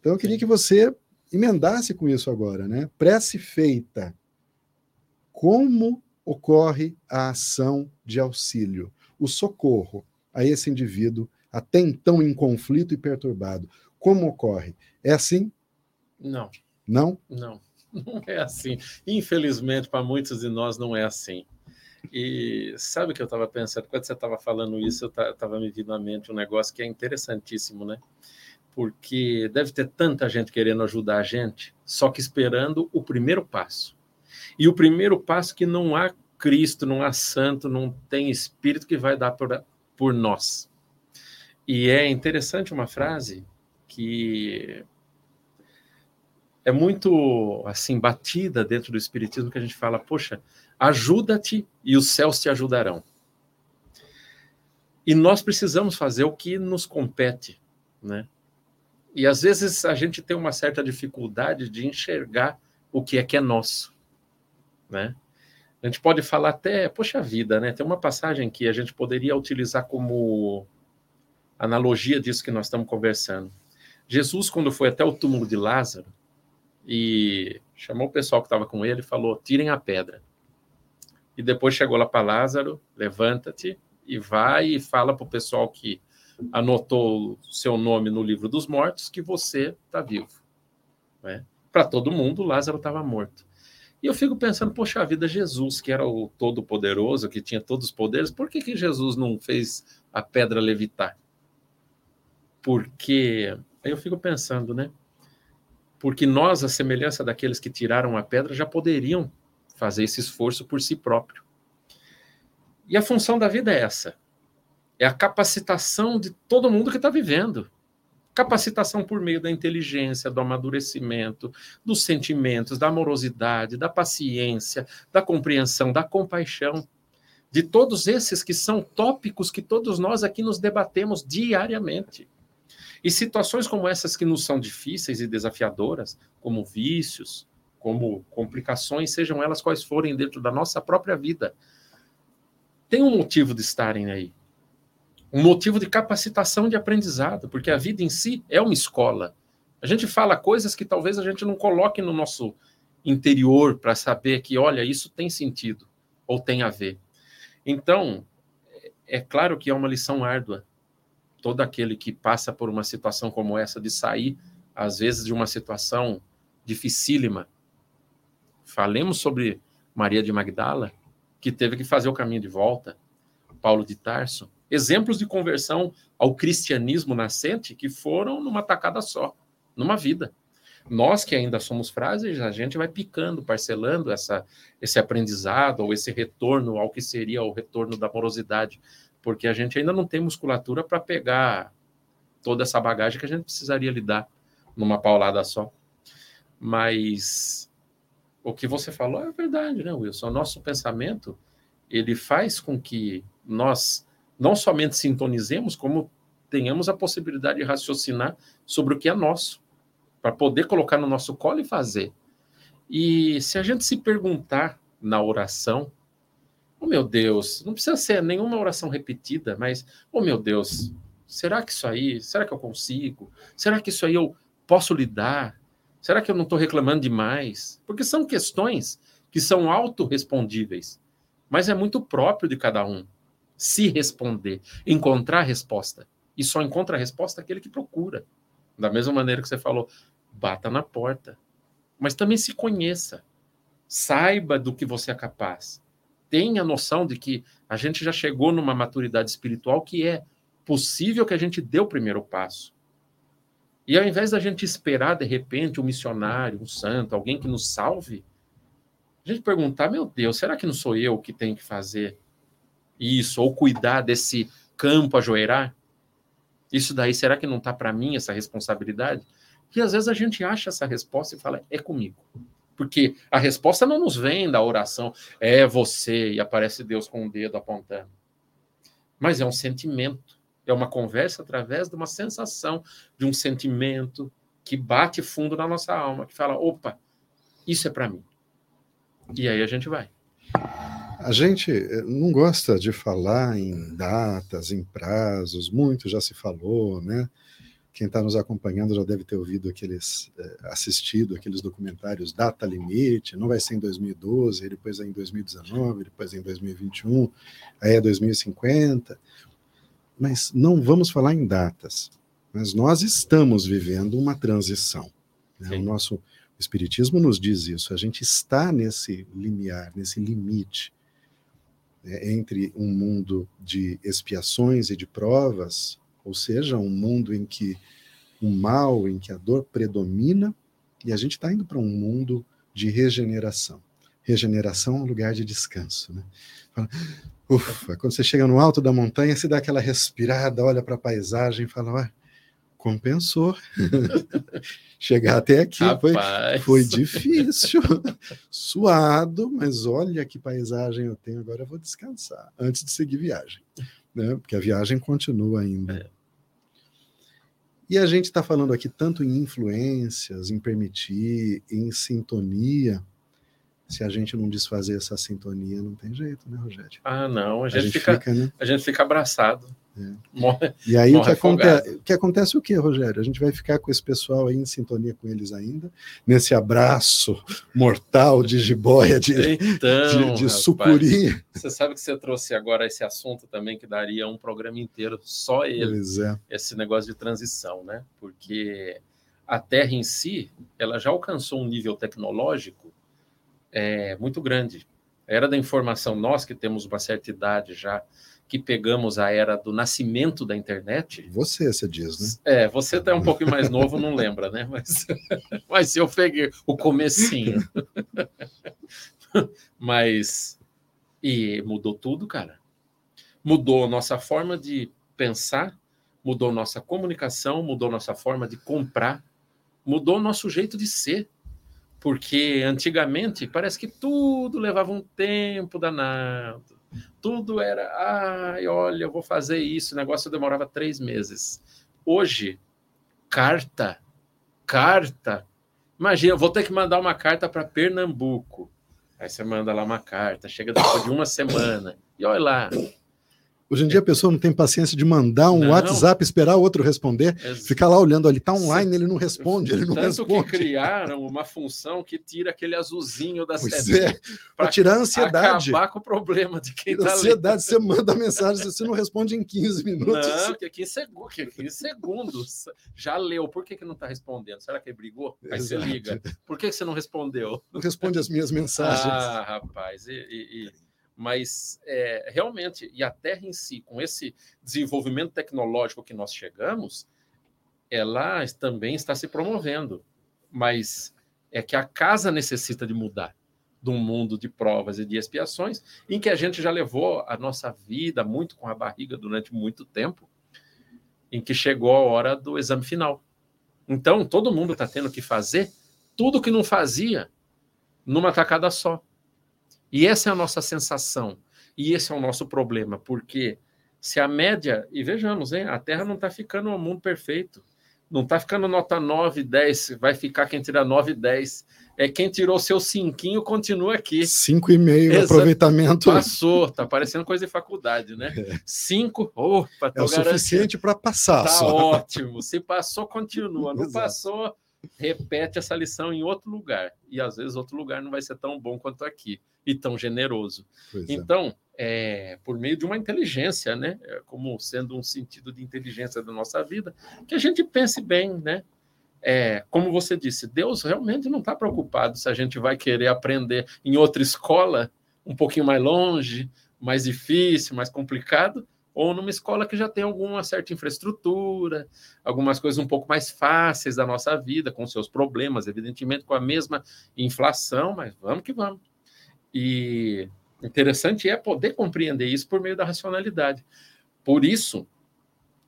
Speaker 1: Então, eu queria que você emendasse com isso agora, né? Prece feita. Como ocorre a ação de auxílio? o socorro a esse indivíduo até então em conflito e perturbado. Como ocorre? É assim?
Speaker 2: Não.
Speaker 1: Não?
Speaker 2: Não. [laughs] Não é assim. Infelizmente, para muitos de nós, não é assim. E sabe o que eu estava pensando? Quando você estava falando isso, eu estava me vindo à mente um negócio que é interessantíssimo, né? Porque deve ter tanta gente querendo ajudar a gente, só que esperando o primeiro passo. E o primeiro passo que não há Cristo, não há santo, não tem espírito que vai dar por, por nós. E é interessante uma frase que é muito assim batida dentro do espiritismo que a gente fala, poxa, ajuda-te e os céus te ajudarão. E nós precisamos fazer o que nos compete, né? E às vezes a gente tem uma certa dificuldade de enxergar o que é que é nosso, né? A gente pode falar até, poxa vida, né? Tem uma passagem que a gente poderia utilizar como analogia disso que nós estamos conversando. Jesus, quando foi até o túmulo de Lázaro, e chamou o pessoal que estava com ele e falou: tirem a pedra. E depois chegou lá para Lázaro: levanta-te e vai e fala para o pessoal que anotou seu nome no livro dos mortos que você está vivo. Né? Para todo mundo, Lázaro estava morto. E eu fico pensando, poxa vida, Jesus, que era o todo-poderoso, que tinha todos os poderes, por que, que Jesus não fez a pedra levitar? Porque, aí eu fico pensando, né? Porque nós, a semelhança daqueles que tiraram a pedra, já poderiam fazer esse esforço por si próprio. E a função da vida é essa: é a capacitação de todo mundo que está vivendo. Capacitação por meio da inteligência, do amadurecimento, dos sentimentos, da amorosidade, da paciência, da compreensão, da compaixão, de todos esses que são tópicos que todos nós aqui nos debatemos diariamente. E situações como essas que nos são difíceis e desafiadoras, como vícios, como complicações, sejam elas quais forem dentro da nossa própria vida, tem um motivo de estarem aí. Um motivo de capacitação de aprendizado, porque a vida em si é uma escola. A gente fala coisas que talvez a gente não coloque no nosso interior para saber que, olha, isso tem sentido ou tem a ver. Então, é claro que é uma lição árdua, todo aquele que passa por uma situação como essa, de sair, às vezes, de uma situação dificílima. Falemos sobre Maria de Magdala, que teve que fazer o caminho de volta, Paulo de Tarso. Exemplos de conversão ao cristianismo nascente que foram numa tacada só, numa vida. Nós que ainda somos frágeis, a gente vai picando, parcelando essa, esse aprendizado ou esse retorno ao que seria o retorno da morosidade porque a gente ainda não tem musculatura para pegar toda essa bagagem que a gente precisaria lidar numa paulada só. Mas o que você falou é verdade, né, Wilson? O nosso pensamento ele faz com que nós não somente sintonizemos, como tenhamos a possibilidade de raciocinar sobre o que é nosso, para poder colocar no nosso colo e fazer. E se a gente se perguntar na oração, Oh, meu Deus, não precisa ser nenhuma oração repetida, mas, oh, meu Deus, será que isso aí, será que eu consigo? Será que isso aí eu posso lidar? Será que eu não estou reclamando demais? Porque são questões que são autorrespondíveis, mas é muito próprio de cada um se responder, encontrar resposta. E só encontra a resposta aquele que procura. Da mesma maneira que você falou, bata na porta. Mas também se conheça. Saiba do que você é capaz tenha noção de que a gente já chegou numa maturidade espiritual que é possível que a gente dê o primeiro passo. E ao invés da gente esperar, de repente, um missionário, um santo, alguém que nos salve, a gente perguntar: meu Deus, será que não sou eu que tenho que fazer isso? Ou cuidar desse campo a joeirar? Isso daí, será que não está para mim essa responsabilidade? E às vezes a gente acha essa resposta e fala: é comigo. Porque a resposta não nos vem da oração, é você, e aparece Deus com o dedo apontando. Mas é um sentimento, é uma conversa através de uma sensação, de um sentimento que bate fundo na nossa alma, que fala: opa, isso é para mim. E aí a gente vai.
Speaker 1: A gente eh, não gosta de falar em datas, em prazos, muito já se falou, né? Quem está nos acompanhando já deve ter ouvido aqueles, é, assistido aqueles documentários Data Limite, não vai ser em 2012, depois é em 2019, depois é em 2021, aí é 2050. Mas não vamos falar em datas, mas nós estamos vivendo uma transição. Né? O nosso o Espiritismo nos diz isso. A gente está nesse limiar, nesse limite né, entre um mundo de expiações e de provas, ou seja, um mundo em que o mal, em que a dor predomina, e a gente está indo para um mundo de regeneração. Regeneração é um lugar de descanso. Né? Ufa, quando você chega no alto da montanha, você dá aquela respirada, olha para a paisagem e fala: ah, compensou. [laughs] Chegar até aqui foi, foi difícil, suado, mas olha que paisagem eu tenho, agora eu vou descansar antes de seguir viagem, né? porque a viagem continua ainda. É. E a gente está falando aqui tanto em influências, em permitir, em sintonia. Se a gente não desfazer essa sintonia, não tem jeito, né, Rogério?
Speaker 2: Ah, não, a gente, a gente fica, fica né? a gente fica abraçado.
Speaker 1: É. Morre, e aí o que, acontece, o que acontece é o que, Rogério? A gente vai ficar com esse pessoal aí em sintonia com eles ainda, nesse abraço mortal de jiboia, de, então, de, de sucuri.
Speaker 2: Você sabe que você trouxe agora esse assunto também que daria um programa inteiro, só ele, é. esse negócio de transição, né? Porque a Terra em si, ela já alcançou um nível tecnológico é, muito grande. A era da informação, nós que temos uma certa idade já, que pegamos a era do nascimento da internet.
Speaker 1: Você, você diz, né?
Speaker 2: É, você está um pouquinho mais novo, não lembra, né? Mas, [laughs] mas eu peguei o comecinho. [laughs] mas e mudou tudo, cara. Mudou nossa forma de pensar, mudou nossa comunicação, mudou nossa forma de comprar, mudou nosso jeito de ser. Porque antigamente parece que tudo levava um tempo danado tudo era, ai, olha, eu vou fazer isso. O negócio demorava três meses. Hoje, carta, carta. Imagina, eu vou ter que mandar uma carta para Pernambuco. Aí você manda lá uma carta, chega depois de uma semana. E olha lá,
Speaker 1: Hoje em dia a pessoa não tem paciência de mandar um não. WhatsApp, esperar o outro responder, ficar lá olhando ali, tá online, ele não responde, ele não
Speaker 2: Tanto
Speaker 1: responde.
Speaker 2: que criaram uma função que tira aquele azulzinho da
Speaker 1: pois É, para tirar a ansiedade.
Speaker 2: Acabar com o problema de quem está
Speaker 1: Ansiedade, você manda mensagem, você não responde em 15 minutos.
Speaker 2: Não, que 15 segundos, que 15 segundos. Já leu, por que, que não está respondendo? Será que ele brigou? Aí Exato. você liga. Por que, que você não respondeu?
Speaker 1: Não responde as minhas mensagens.
Speaker 2: Ah, rapaz, e... e, e mas é, realmente, e a Terra em si, com esse desenvolvimento tecnológico que nós chegamos, ela também está se promovendo. Mas é que a casa necessita de mudar de um mundo de provas e de expiações, em que a gente já levou a nossa vida muito com a barriga durante muito tempo, em que chegou a hora do exame final. Então, todo mundo está tendo que fazer tudo que não fazia numa tacada só. E essa é a nossa sensação. E esse é o nosso problema, porque se a média, e vejamos, hein, a Terra não está ficando um mundo perfeito. Não está ficando nota 9, 10, vai ficar quem tira 9, 10. É quem tirou seu cinquinho continua aqui.
Speaker 1: 5,5 aproveitamento.
Speaker 2: Passou, tá parecendo coisa de faculdade, né? 5, é. opa,
Speaker 1: É o suficiente para passar.
Speaker 2: Tá só. ótimo. Se passou, continua. Não Exato. passou, repete essa lição em outro lugar. E às vezes outro lugar não vai ser tão bom quanto aqui e tão generoso. Pois é. então, é. É, por meio de uma inteligência, né, é, como sendo um sentido de inteligência da nossa vida, que a gente pense bem, né? É, como você disse, Deus realmente não está preocupado se a gente vai querer aprender em outra escola, um pouquinho mais longe, mais difícil, mais complicado, ou numa escola que já tem alguma certa infraestrutura, algumas coisas um pouco mais fáceis da nossa vida, com seus problemas, evidentemente com a mesma inflação, mas vamos que vamos. E interessante é poder compreender isso por meio da racionalidade. Por isso,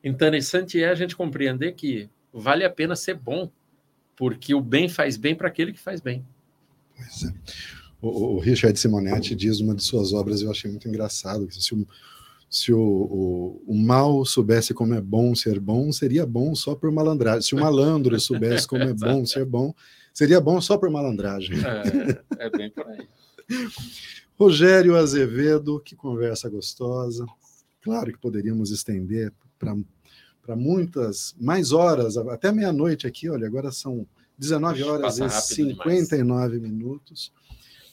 Speaker 2: interessante é a gente compreender que vale a pena ser bom, porque o bem faz bem para aquele que faz bem.
Speaker 1: Pois é. O, Richard Simonetti diz numa de suas obras, eu achei muito engraçado, que se o, se o, o, o, mal soubesse como é bom ser bom, seria bom só por malandragem. Se o malandro [laughs] soubesse como é bom ser bom, seria bom só por malandragem.
Speaker 2: É, é bem por aí.
Speaker 1: Rogério Azevedo, que conversa gostosa. Claro que poderíamos estender para muitas mais horas, até meia-noite aqui. Olha, agora são 19 horas e 59 demais. minutos.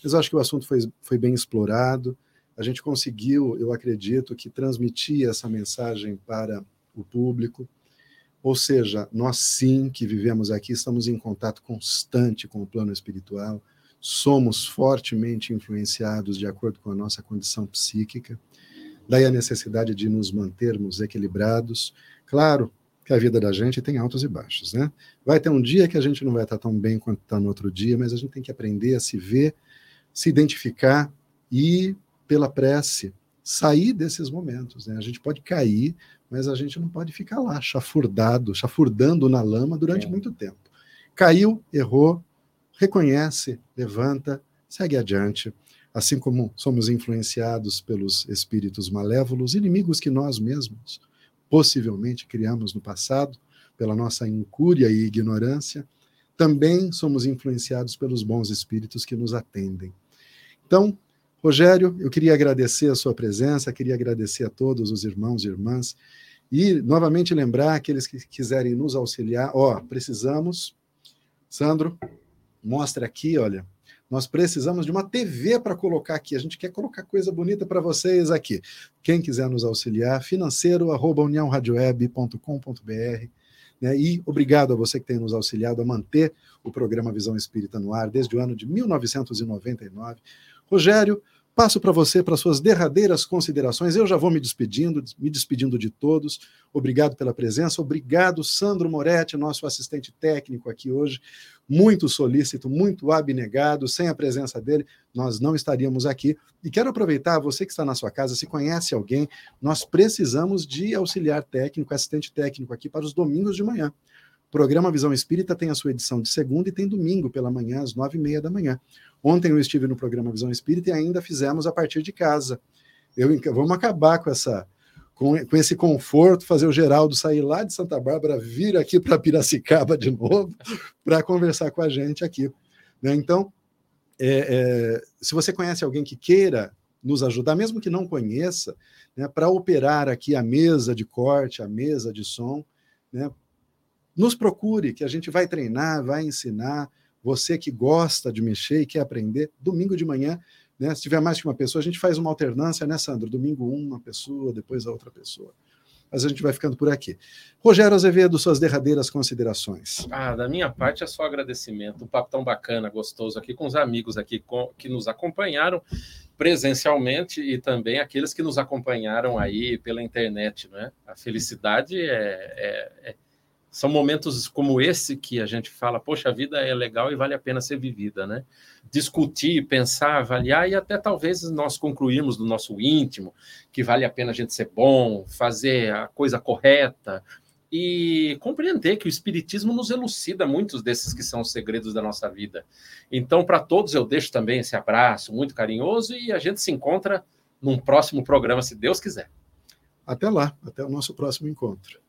Speaker 1: Mas eu acho que o assunto foi, foi bem explorado a gente conseguiu, eu acredito, que transmitir essa mensagem para o público. Ou seja, nós sim que vivemos aqui estamos em contato constante com o plano espiritual, somos fortemente influenciados de acordo com a nossa condição psíquica, daí a necessidade de nos mantermos equilibrados. Claro que a vida da gente tem altos e baixos, né? Vai ter um dia que a gente não vai estar tão bem quanto está no outro dia, mas a gente tem que aprender a se ver, se identificar e, pela prece, sair desses momentos. Né? A gente pode cair, mas a gente não pode ficar lá, chafurdado, chafurdando na lama durante é. muito tempo. Caiu, errou, reconhece, levanta, segue adiante. Assim como somos influenciados pelos espíritos malévolos, inimigos que nós mesmos possivelmente criamos no passado, pela nossa incúria e ignorância, também somos influenciados pelos bons espíritos que nos atendem. Então, Rogério, eu queria agradecer a sua presença, queria agradecer a todos os irmãos e irmãs e novamente lembrar aqueles que quiserem nos auxiliar, ó, precisamos, Sandro, mostra aqui, olha, nós precisamos de uma TV para colocar aqui. A gente quer colocar coisa bonita para vocês aqui. Quem quiser nos auxiliar, financeiro arroba uniãoradioweb.com.br. Né? E obrigado a você que tem nos auxiliado a manter o programa Visão Espírita no ar desde o ano de 1999. Rogério, passo para você para suas derradeiras considerações. Eu já vou me despedindo, me despedindo de todos. Obrigado pela presença. Obrigado, Sandro Moretti, nosso assistente técnico aqui hoje. Muito solícito, muito abnegado. Sem a presença dele, nós não estaríamos aqui. E quero aproveitar, você que está na sua casa, se conhece alguém, nós precisamos de auxiliar técnico, assistente técnico aqui para os domingos de manhã. Programa Visão Espírita tem a sua edição de segunda e tem domingo pela manhã, às nove e meia da manhã. Ontem eu estive no programa Visão Espírita e ainda fizemos a partir de casa. Eu, vamos acabar com essa com, com esse conforto, fazer o Geraldo sair lá de Santa Bárbara, vir aqui para Piracicaba de novo, [laughs] para conversar com a gente aqui. Né? Então, é, é, se você conhece alguém que queira nos ajudar, mesmo que não conheça, né, para operar aqui a mesa de corte, a mesa de som, né, nos procure, que a gente vai treinar, vai ensinar, você que gosta de mexer e quer aprender, domingo de manhã, né, se tiver mais que uma pessoa, a gente faz uma alternância, né, Sandro? Domingo uma pessoa, depois a outra pessoa. Mas a gente vai ficando por aqui. Rogério Azevedo, suas derradeiras considerações.
Speaker 2: Ah, da minha parte é só agradecimento. Um papo tão bacana, gostoso aqui com os amigos aqui com, que nos acompanharam presencialmente e também aqueles que nos acompanharam aí pela internet, né? A felicidade é, é, é são momentos como esse que a gente fala, poxa, a vida é legal e vale a pena ser vivida, né? Discutir, pensar, avaliar e até talvez nós concluirmos do nosso íntimo que vale a pena a gente ser bom, fazer a coisa correta e compreender que o espiritismo nos elucida muitos desses que são os segredos da nossa vida. Então, para todos eu deixo também esse abraço muito carinhoso e a gente se encontra num próximo programa, se Deus quiser.
Speaker 1: Até lá, até o nosso próximo encontro.